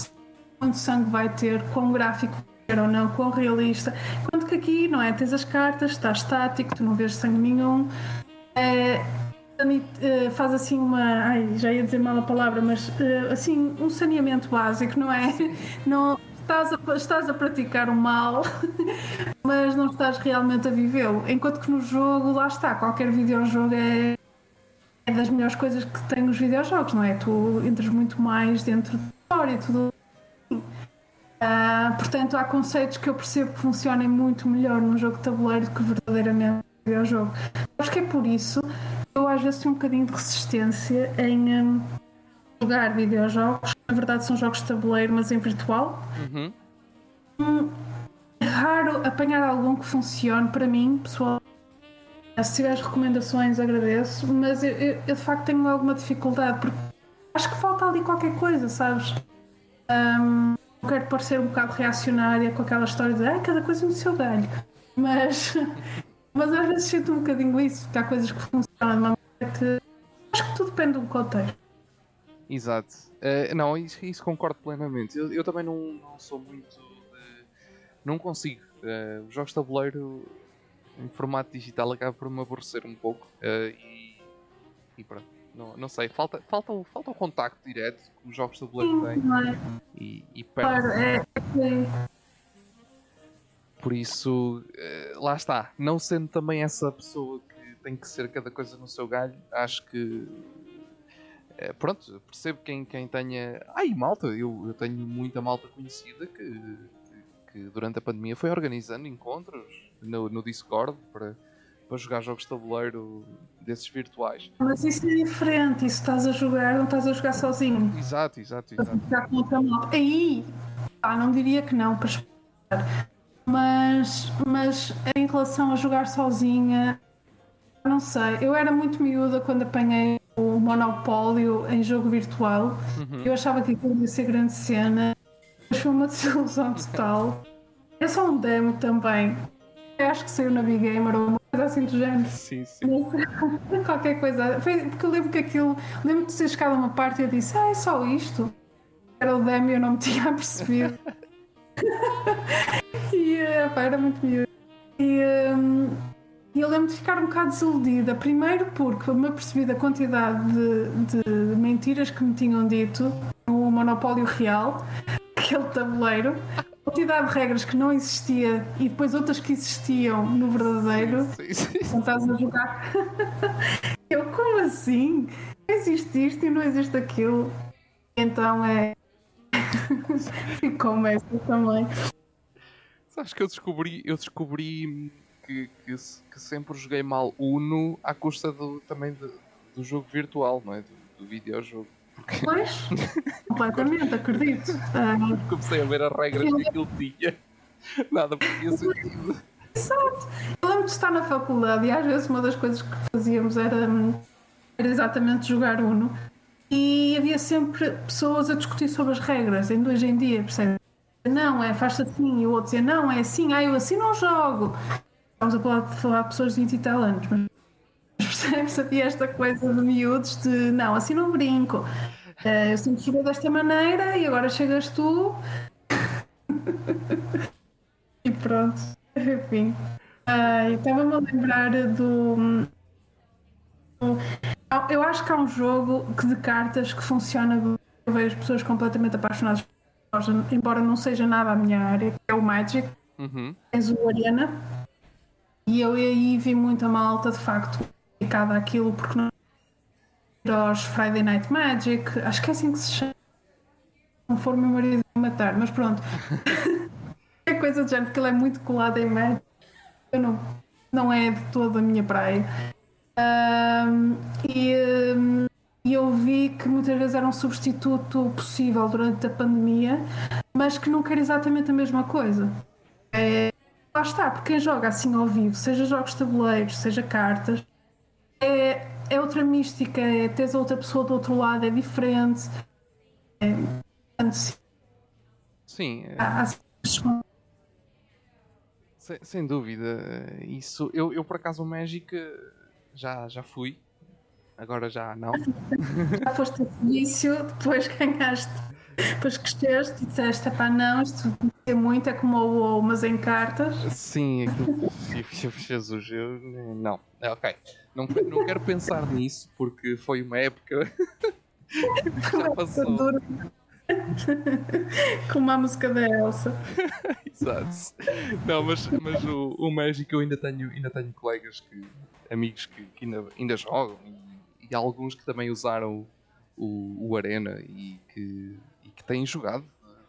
Speaker 2: quanto sangue vai ter, quão gráfico vai ter ou não, quão realista. Enquanto que aqui, não é? Tens as cartas, está estático, tu não vês sangue nenhum. É, faz assim uma. Ai, já ia dizer mal a palavra, mas eh, assim, um saneamento básico, não é? Não, estás, a, estás a praticar o mal, mas não estás realmente a vivê-lo. Enquanto que no jogo, lá está, qualquer videojogo é é das melhores coisas que tem os videojogos, não é? Tu entras muito mais dentro da história e tudo. Uh, portanto, há conceitos que eu percebo que funcionem muito melhor num jogo de tabuleiro do que verdadeiramente num videojogo. Acho que é por isso que eu às vezes tenho um bocadinho de resistência em um, jogar videojogos. Na verdade, são jogos de tabuleiro, mas em virtual. Uhum. Hum, é raro apanhar algum que funcione para mim, pessoal se tiveres recomendações, agradeço, mas eu, eu, eu, de facto tenho alguma dificuldade porque acho que falta ali qualquer coisa, sabes? Um, não quero parecer um bocado reacionária com aquela história de ah, cada coisa no seu galho, mas, mas às vezes sinto um bocadinho isso, porque há coisas que funcionam de uma maneira que acho que tudo depende do contexto.
Speaker 1: Exato. Uh, não, isso, isso, concordo plenamente. Eu, eu também não, não, sou muito. De... Não consigo. Uh, os jogos de tabuleiro em formato digital acaba por me aborrecer um pouco uh, e, e pronto. Não, não sei, falta, falta, falta o contacto direto que os jogos de tabuleiro têm é? e, e perde. É, é. Por isso, uh, lá está. Não sendo também essa pessoa que tem que ser cada coisa no seu galho, acho que uh, pronto, percebo quem, quem tenha. Ai, malta, eu, eu tenho muita malta conhecida que, que durante a pandemia foi organizando encontros no, no Discord para, para jogar jogos de tabuleiro desses virtuais.
Speaker 2: Mas isso é diferente, isso estás a jogar, não estás a jogar sozinho.
Speaker 1: Exato, exato, exato. Com
Speaker 2: outra Aí, ah, não diria que não, para. Mas, mas em relação a jogar sozinha, não sei. Eu era muito miúda quando apanhei o Monopólio em jogo virtual. Uhum. Eu achava que aquilo ia ser grande cena. Mas foi uma desilusão total. É só um demo também. Acho que saiu na Big Gamer ou uma coisa assim do género.
Speaker 1: Sim, sim.
Speaker 2: Qualquer coisa. Foi porque eu lembro que aquilo. Lembro de ter chegado a uma parte e eu disse: Ah, é só isto. Era o demo e eu não me tinha percebido. e pá, era muito miúdo. E um, eu lembro de ficar um bocado desiludida. Primeiro porque me apercebi da quantidade de, de mentiras que me tinham dito no Monopólio Real, aquele tabuleiro quantidade de regras que não existia e depois outras que existiam no verdadeiro. Sim, sim. Estás a jogar. Eu, como assim? Existe isto e não existe aquilo. Então é. Ficou essa também.
Speaker 1: Sabes que eu descobri, eu descobri que, que, que, sempre joguei mal Uno à custa do, também do, do jogo virtual, não é? Do, do videojogo.
Speaker 2: Pois, completamente, acredito. Uh,
Speaker 1: Comecei a ver as regras que aquilo tinha. Nada fazia sentido.
Speaker 2: Exato. Eu lembro se está na faculdade e às vezes uma das coisas que fazíamos era, era exatamente jogar Uno e havia sempre pessoas a discutir sobre as regras, ainda hoje em dia, percebe? Não, é faz assim, e o outro dizia, não, é assim, ah, eu assim não jogo. Estamos a falar, falar de pessoas de 20 e tal anos, mas percebes? Havia esta coisa de miúdos de, não, assim não brinco. Uh, eu sempre joguei desta maneira e agora chegas tu. e pronto, enfim. Uh, Estava-me a lembrar do. Eu acho que há um jogo de cartas que funciona. Eu vejo pessoas completamente apaixonadas embora não seja nada a minha área, que é o Magic. Uhum. És o Arena. E eu aí vi muita malta, de facto, dedicada àquilo, porque não aos Friday Night Magic, acho que é assim que se chama. Não for meu marido matar, mas pronto. é coisa do género, porque ele é muito colado em Magic. Eu não, não é de toda a minha praia. Um, e, um, eu vi que muitas vezes era um substituto possível durante a pandemia, mas que não quer exatamente a mesma coisa. É, lá está, porque quem joga assim ao vivo, seja jogos de tabuleiros, seja cartas, é, é outra mística, é teres a outra pessoa do outro lado, é diferente. É,
Speaker 1: sim. É... Há, há... Sem, sem, dúvida. Isso, eu, eu por acaso o Magic já, já fui agora já não.
Speaker 2: Já foste serviço, depois ganhaste, depois cresceste e disseste: pá, não, isto é muito, é como o WoW, mas em cartas.
Speaker 1: Sim, aquilo. Jesus, eu. Não, é ok. Não, não quero pensar nisso porque foi uma época. já passou.
Speaker 2: Como a música da Elsa.
Speaker 1: Exato. Não, mas, mas o, o Magic eu ainda tenho, ainda tenho colegas que. amigos que, que ainda, ainda jogam e alguns que também usaram o, o Arena e que, e que têm jogado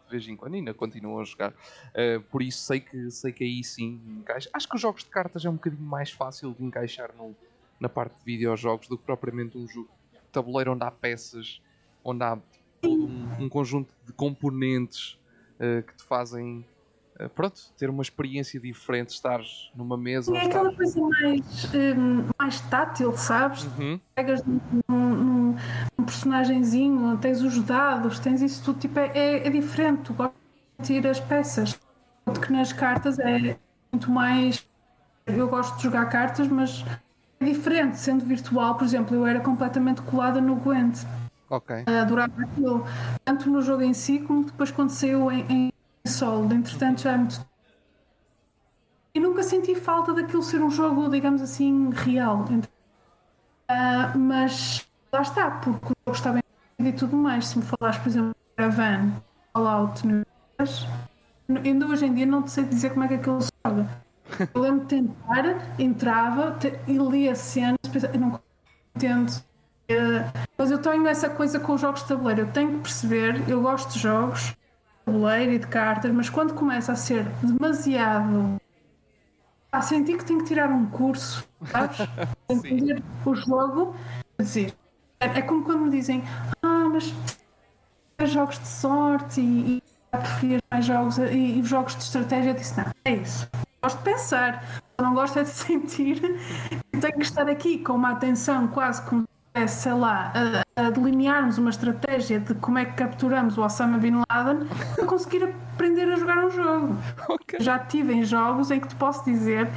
Speaker 1: de vez em quando ainda continuam a jogar. Uh, por isso sei que, sei que aí sim encaixa. Acho que os jogos de cartas é um bocadinho mais fácil de encaixar no, na parte de videojogos do que propriamente um jogo de tabuleiro onde há peças, onde há todo um, um conjunto de componentes uh, que te fazem eh, pronto, ter uma experiência diferente, estar numa mesa.
Speaker 2: É aquela coisa mais, um, mais tátil, sabes? Uhum. Pegas num, num, num, personagemzinho, tens os dados, tens isso tudo, tipo, é, é, é diferente, tu gostas de sentir as peças. Porque nas cartas é muito mais. Eu gosto de jogar cartas, mas é diferente, sendo virtual, por exemplo, eu era completamente colada no Gwent.
Speaker 1: Ok.
Speaker 2: Adorava aquilo, tanto no jogo em si como depois quando saiu em, em solo, entretanto já é muito. E nunca senti falta daquilo ser um jogo, digamos assim, real. Uh, mas lá está, porque o jogo está bem e tudo mais. Se me falares, por exemplo, Caravan, Fallout, ainda hoje em dia não te sei dizer como é que aquilo se joga. Eu lembro de tentar, entrava te, e lia cenas, eu não entendo. Uh, mas eu tenho essa coisa com os jogos de tabuleiro. Eu tenho que perceber, eu gosto de jogos, tabuleiro e de cartas, mas quando começa a ser demasiado. a sentir que tenho que tirar um curso, sabes? Entender o jogo. Dizer, é, é como quando me dizem: Ah, mas jogos de sorte e, e preferias mais jogos e, e, jogos de estratégia. Eu disse: Não, é isso. Gosto de pensar, não gosto é de sentir. Tenho que estar aqui com uma atenção quase como é, sei lá, a, a, delinearmos uma estratégia de como é que capturamos o Osama Bin Laden para conseguir aprender a jogar um jogo. Okay. Já tive em jogos em que te posso dizer,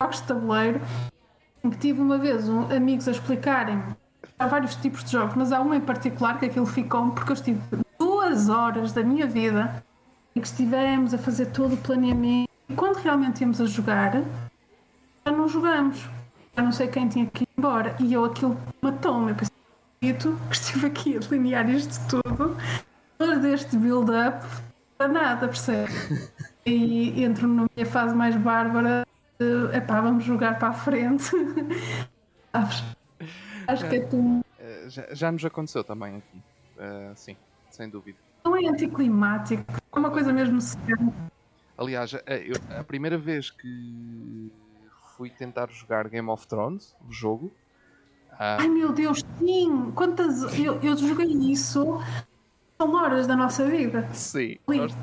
Speaker 2: jogos de tabuleiro, em que tive uma vez um, amigos a explicarem há vários tipos de jogos, mas há um em particular que aquilo ficou porque eu estive duas horas da minha vida em que estivemos a fazer todo o planeamento e quando realmente íamos a jogar, já não jogamos eu não sei quem tinha que ir embora. E eu aquilo matou-me. Eu pensei, que estive aqui a delinear isto tudo, todo este build-up, para nada, percebe? E entro na minha fase mais bárbara, é epá, vamos jogar para a frente. Acho que é tu.
Speaker 1: Eh, já, já nos aconteceu também aqui, uh, sim, sem dúvida.
Speaker 2: Não é anticlimático, é uma coisa mesmo séria.
Speaker 1: Aliás, a, eu, a primeira vez que fui tentar jogar Game of Thrones, o jogo.
Speaker 2: Ah, Ai meu Deus, sim! Quantas. Eu, eu joguei isso. São horas da nossa vida.
Speaker 1: Sim, nós,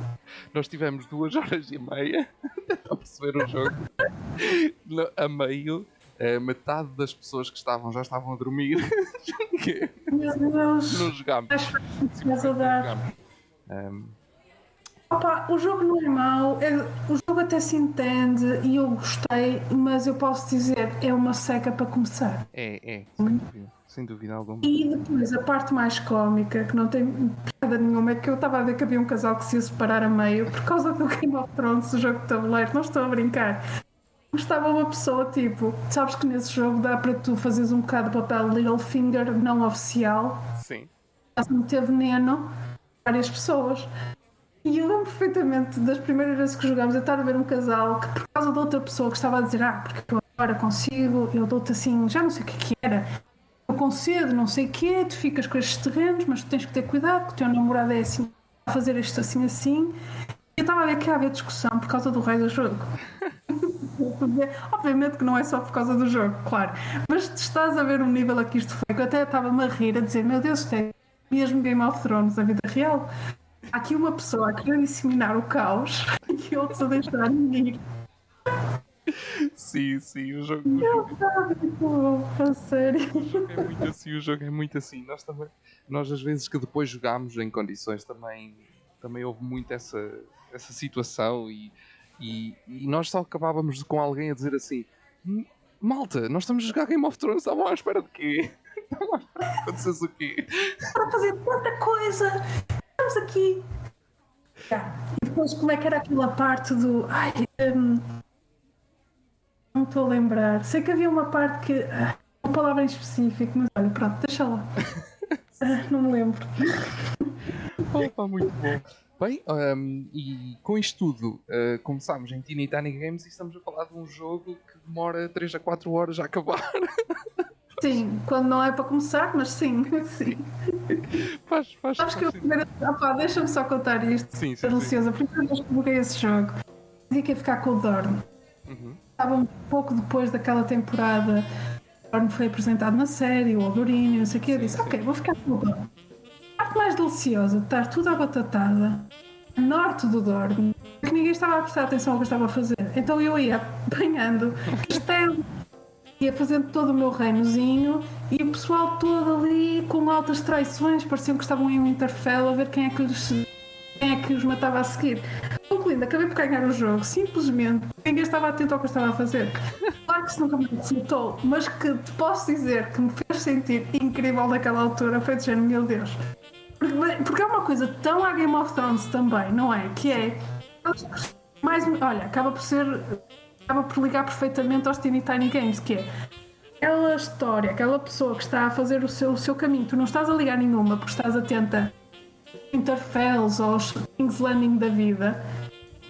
Speaker 1: nós, tivemos duas horas e meia a perceber o jogo. No- a meio, eh, metade das pessoas que estavam já estavam a dormir.
Speaker 2: Meu Deus.
Speaker 1: não jogámos.
Speaker 2: Dar.
Speaker 1: jogámos. Ahm,
Speaker 2: Opa, o jogo não é mau, é- o jogo até se entende e eu gostei, mas eu posso dizer, é uma seca para começar.
Speaker 1: é, é, sem dúvida, sem dúvida alguma.
Speaker 2: E depois a parte mais cómica, que não tem piada nenhuma, é que eu estava a ver que havia um casal que se ia separar a meio por causa do Game of Thrones, o jogo de tabuleiro, não estou a brincar. Estava uma pessoa tipo, sabes que nesse jogo dá para tu fazeres um bocado de papel Littlefinger não oficial,
Speaker 1: Sim.
Speaker 2: estás a meter veneno várias pessoas. E eu lembro perfeitamente das primeiras vezes que jogámos, eu estar a ver um casal que, por causa de outra pessoa que estava a dizer, ah, porque eu agora consigo, eu dou-te assim, já não sei o que é que era, eu concedo, não sei o quê, tu ficas com estes terrenos, mas tu tens que ter cuidado, que o teu namorado é assim, a fazer isto assim assim. E eu estava a ver que ia haver discussão por causa do rei do jogo. Obviamente que não é só por causa do jogo, claro. Mas tu estás a ver o nível a que isto foi, que eu até estava-me a rir, a dizer, meu Deus, isto é mesmo Game of Thrones da vida real. Há aqui uma pessoa a querer disseminar o caos e outros a deixar ir.
Speaker 1: Sim, sim, o jogo, o jogo
Speaker 2: Ah, tipo, a sério.
Speaker 1: é muito assim, o jogo é muito assim. Nós também, nós às vezes que depois jogámos em condições também, também houve muito essa, essa situação e, e, e nós só acabávamos com alguém a dizer assim, "Hum, malta, nós estamos a jogar Game of Thrones, estavam à espera de quê? Estavam à espera que acontecesse o quê?
Speaker 2: Para fazer tanta coisa. Estamos aqui. E depois, como é que era aquela parte do. Ai, hum, não estou a lembrar. Sei que havia uma parte que. ah, uma palavra em específico, mas olha, pronto, deixa lá. Ah, não me lembro.
Speaker 1: Opa, muito bom. Bem, hum, e com isto tudo, uh, começámos em Teeny Tiny Games e estamos a falar de um jogo que demora 3 a 4 horas a acabar.
Speaker 2: Sim, quando não é para começar, mas sim, sim.
Speaker 1: faz, faz,
Speaker 2: Sabes que eu
Speaker 1: faz
Speaker 2: primeiro. Opá, deixa-me só contar isto.
Speaker 1: Sim, sim,
Speaker 2: ansiosa. A primeira vez que joguei esse jogo, dizia que ia ficar com o Dorn.
Speaker 1: Uhum.
Speaker 2: Estava um pouco depois daquela temporada. O Dorn foi apresentado na série, o Algorinho, não sei o quê. Eu disse, ok, vou ficar com o Dorn. Parte mais deliciosa de estar tudo à batatada, norte do Dorn, que ninguém estava a prestar atenção ao que eu estava a fazer. Então eu ia apanhando castelo, ia fazendo todo o meu reinozinho e o pessoal todo ali com altas traições, pareciam que estavam em um Interfell a ver quem é que lhes quem é que os matava a seguir. Concluindo, acabei por ganhar o jogo, simplesmente ninguém estava atento ao que eu estava a fazer. Claro que isso nunca me resultou, mas que te posso dizer que me fez sentir incrível naquela altura, foi dizer, meu Deus. Porque, é uma coisa tão a Game of Thrones também, não é? Que é. Mais, olha, acaba por ser. acaba por ligar perfeitamente aos Teeny Tiny Games, que é aquela história, aquela pessoa que está a fazer o seu, o seu caminho, tu não estás a ligar nenhuma porque estás atenta Interfells aos King's Landing da vida.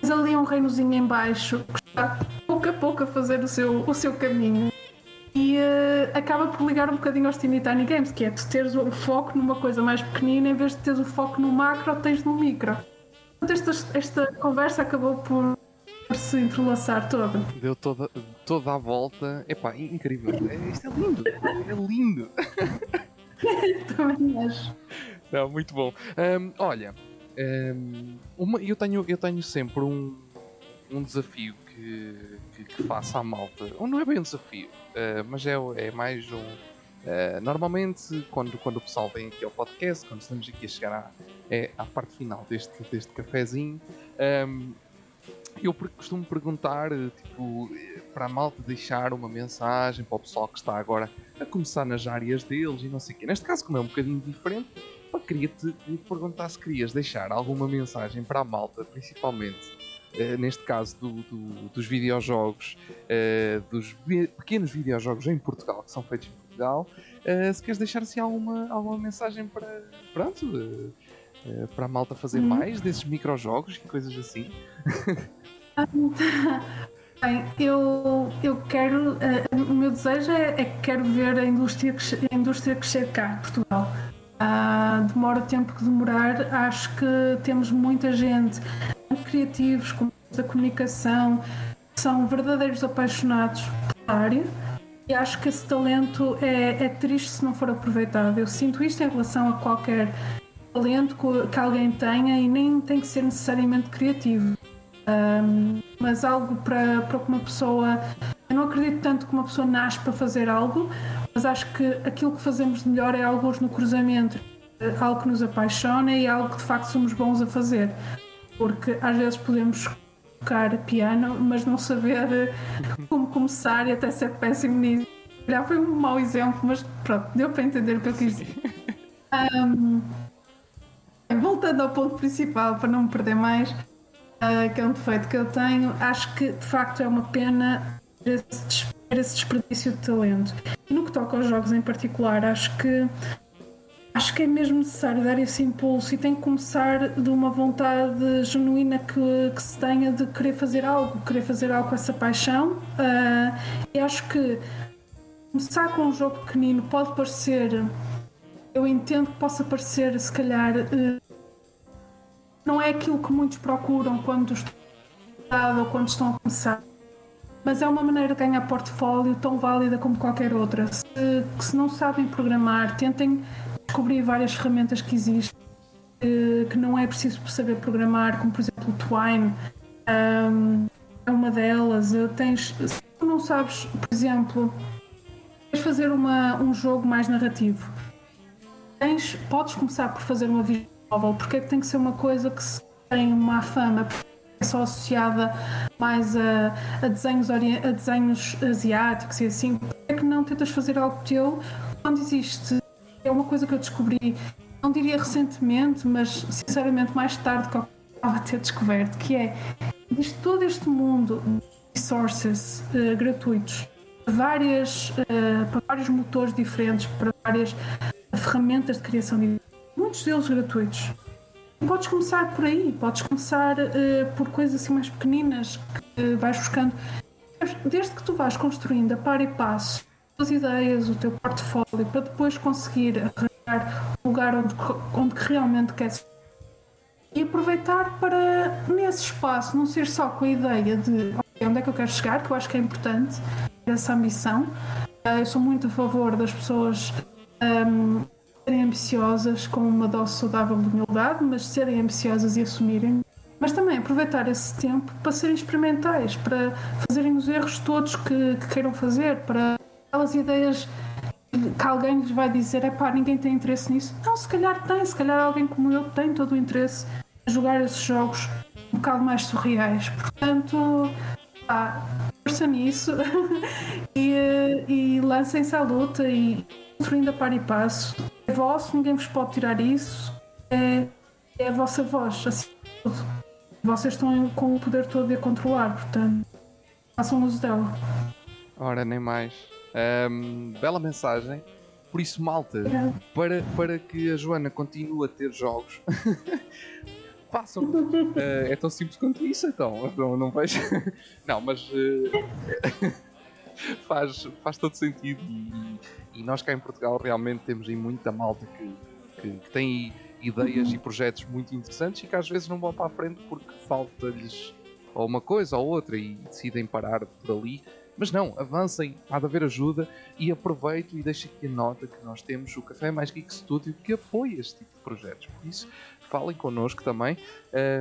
Speaker 2: Tens ali um reinozinho em baixo que está pouco a pouco a fazer o seu, o seu caminho. E eh, acaba por ligar um bocadinho aos Teeny Tiny Games, que é tu teres o foco numa coisa mais pequenina em vez de teres o foco no macro, tens no micro. Portanto, esta, esta conversa acabou por, se entrelaçar toda.
Speaker 1: Deu toda, toda a volta. Epá, incrível. É, isto é lindo. É lindo.
Speaker 2: Também acho.
Speaker 1: Não, muito bom. Ahm, olha, ahm, uma- eu, tenho, eu tenho sempre um, um desafio que, que, que faço à malta. Ou não é bem um desafio, ah, mas é, é mais um. ah, normalmente, quando, quando o pessoal vem aqui ao podcast, quando estamos aqui a chegar à, é, à parte final deste, deste cafezinho, ahm, eu per- costumo perguntar, eh, tipo, para a malta deixar uma mensagem para o pessoal que está agora a começar nas áreas deles e não sei o quê. Neste caso, como é um bocadinho diferente, eu queria-te perguntar se querias deixar alguma mensagem para a malta, principalmente, neste caso do- do- dos videojogos, eh, dos pequenos videojogos em Portugal, que são feitos em Portugal, eh, se queres deixar assim alguma, alguma mensagem para, pronto, eh, eh, para a malta fazer
Speaker 2: Uhum.
Speaker 1: mais desses microjogos e coisas assim.
Speaker 2: Bem, eu, eu quero. eh, o meu desejo é, é que quero ver a indústria, crescer- a indústria crescer cá Portugal. Ah, demora o tempo que demorar, acho que temos muita gente, muito criativos, com da comunicação, são verdadeiros apaixonados pela área e acho que esse talento é, é triste se não for aproveitado. Eu sinto isto em relação a qualquer talento que, alguém tenha e nem tem que ser necessariamente criativo Um, mas algo para, para que uma pessoa. Eu não acredito tanto que uma pessoa nasce para fazer algo, mas acho que aquilo que fazemos de melhor é algo no cruzamento, algo que nos apaixona e algo que de facto somos bons a fazer. Porque às vezes podemos tocar piano, mas não saber como começar e até ser péssimo nisso. Já foi um mau exemplo, mas pronto, deu para entender o que eu quis dizer. Um, voltando ao ponto principal, para não me perder mais, uh, que é um defeito que eu tenho, acho que de facto é uma pena esse, esse desperdício de talento. E no que toca aos jogos em particular, acho que acho que é mesmo necessário dar esse impulso e tem que começar de uma vontade genuína que, que se tenha de querer fazer algo, querer fazer algo com essa paixão. Uh, e acho que começar com um jogo pequenino pode parecer, eu entendo que possa parecer, se calhar, uh, não é aquilo que muitos procuram quando estão ou quando estão a começar. Mas é uma maneira de ganhar portfólio tão válida como qualquer outra. Se, se não sabem programar, tentem descobri várias ferramentas que existem que não é preciso saber programar, como por exemplo o Twine é uma delas. Tens, se tu não sabes, por exemplo, queres fazer uma, um jogo mais narrativo, tens, podes começar por fazer uma visual porque é que tem que ser uma coisa que tem uma fama é só associada mais a, a, desenhos, a desenhos asiáticos e assim, porque é que não tentas fazer algo teu quando existe é uma coisa que eu descobri, não diria recentemente, mas sinceramente mais tarde que eu estava a ter descoberto, que é existe todo este mundo de resources uh, gratuitos várias, uh, para vários motores diferentes, para várias ferramentas de criação de muitos deles gratuitos. Podes começar por aí, podes começar uh, por coisas assim mais pequeninas que vais buscando. Desde que tu vais construindo a par e passo tuas ideias, o teu portfólio, para depois conseguir arranjar o lugar onde, onde realmente queres e aproveitar para, nesse espaço, não ser só com a ideia de okay, onde é que eu quero chegar, que eu acho que é importante, essa ambição. Uh, eu sou muito a favor das pessoas um, serem ambiciosas com uma dose saudável de humildade, mas serem ambiciosas e assumirem. Mas também aproveitar esse tempo para serem experimentais, para fazerem os erros todos que, que queiram fazer, para aquelas ideias que alguém lhes vai dizer, é pá, ninguém tem interesse nisso. Não, se calhar tem, se calhar alguém como eu tem todo o interesse em jogar esses jogos um bocado mais surreais. Portanto, pá, força nisso e, e lancem-se à luta e construindo a par e passo. É vosso, ninguém vos pode tirar isso. É, é a vossa voz, assim Vocês estão com o poder todo de a controlar, portanto, façam uso dela.
Speaker 1: Ora, nem mais. Um, bela mensagem. Por isso, malta, para, para que a Joana continue a ter jogos, façam. Uh, é tão simples quanto isso, então. Não, não vejo. não, mas uh, faz, faz todo sentido. E, e, nós cá em Portugal realmente temos aí muita malta que, que, que tem ideias e projetos muito interessantes e que às vezes não vão para a frente porque falta-lhes ou uma coisa ou outra e decidem parar por ali. Mas não, avancem, há de haver ajuda e aproveito e deixo aqui a nota que nós temos o Café Mais Geek Studio que apoia este tipo de projetos. Por isso, falem connosco também,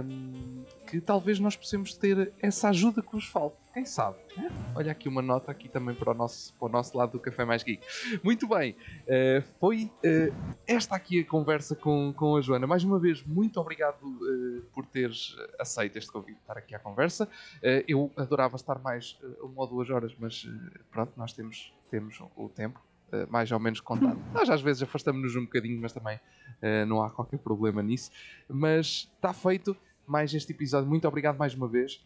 Speaker 1: um, que talvez nós possamos ter essa ajuda que vos falta. Quem sabe? Né? Olha aqui uma nota aqui também para o nosso, para o nosso lado do Café Mais Geek. Muito bem, uh, foi uh, esta aqui a conversa com, com a Joana. Mais uma vez, muito obrigado uh, por teres aceito este convite, estar aqui à conversa. eu adorava estar mais uma ou duas horas, mas pronto, nós temos, temos o tempo mais ou menos contado. Nós às vezes afastamos-nos um bocadinho, mas também uh, não há qualquer problema nisso. Mas está feito mais este episódio. Muito obrigado mais uma vez.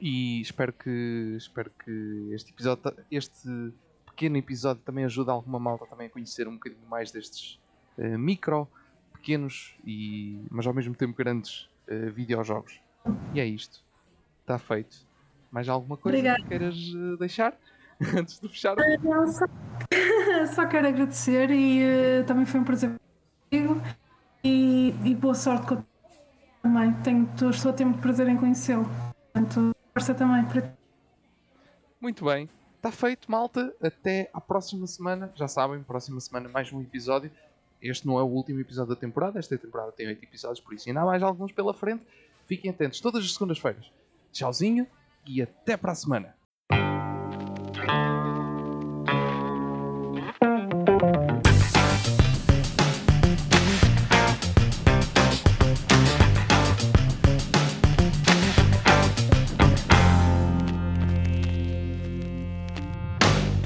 Speaker 1: E espero que, espero que este episódio, este pequeno episódio também ajude alguma malta também a conhecer um bocadinho mais destes uh, micro, pequenos, e, mas ao mesmo tempo grandes uh, videojogos. E é isto. Está feito. Mais alguma coisa Obrigada. que queiras uh, deixar antes de fechar?
Speaker 2: Só, quero agradecer e também foi um prazer comigo e, e boa sorte com também. Tenho, estou a ter muito prazer em conhecê-lo. Portanto, força também.
Speaker 1: Muito bem. Está feito, malta. Até à próxima semana. Já sabem, próxima semana mais um episódio. Este não é o último episódio da temporada. Esta temporada tem 8 episódios, por isso ainda há mais alguns pela frente. Fiquem atentos. Todas as segundas-feiras Tchauzinho e até para a semana.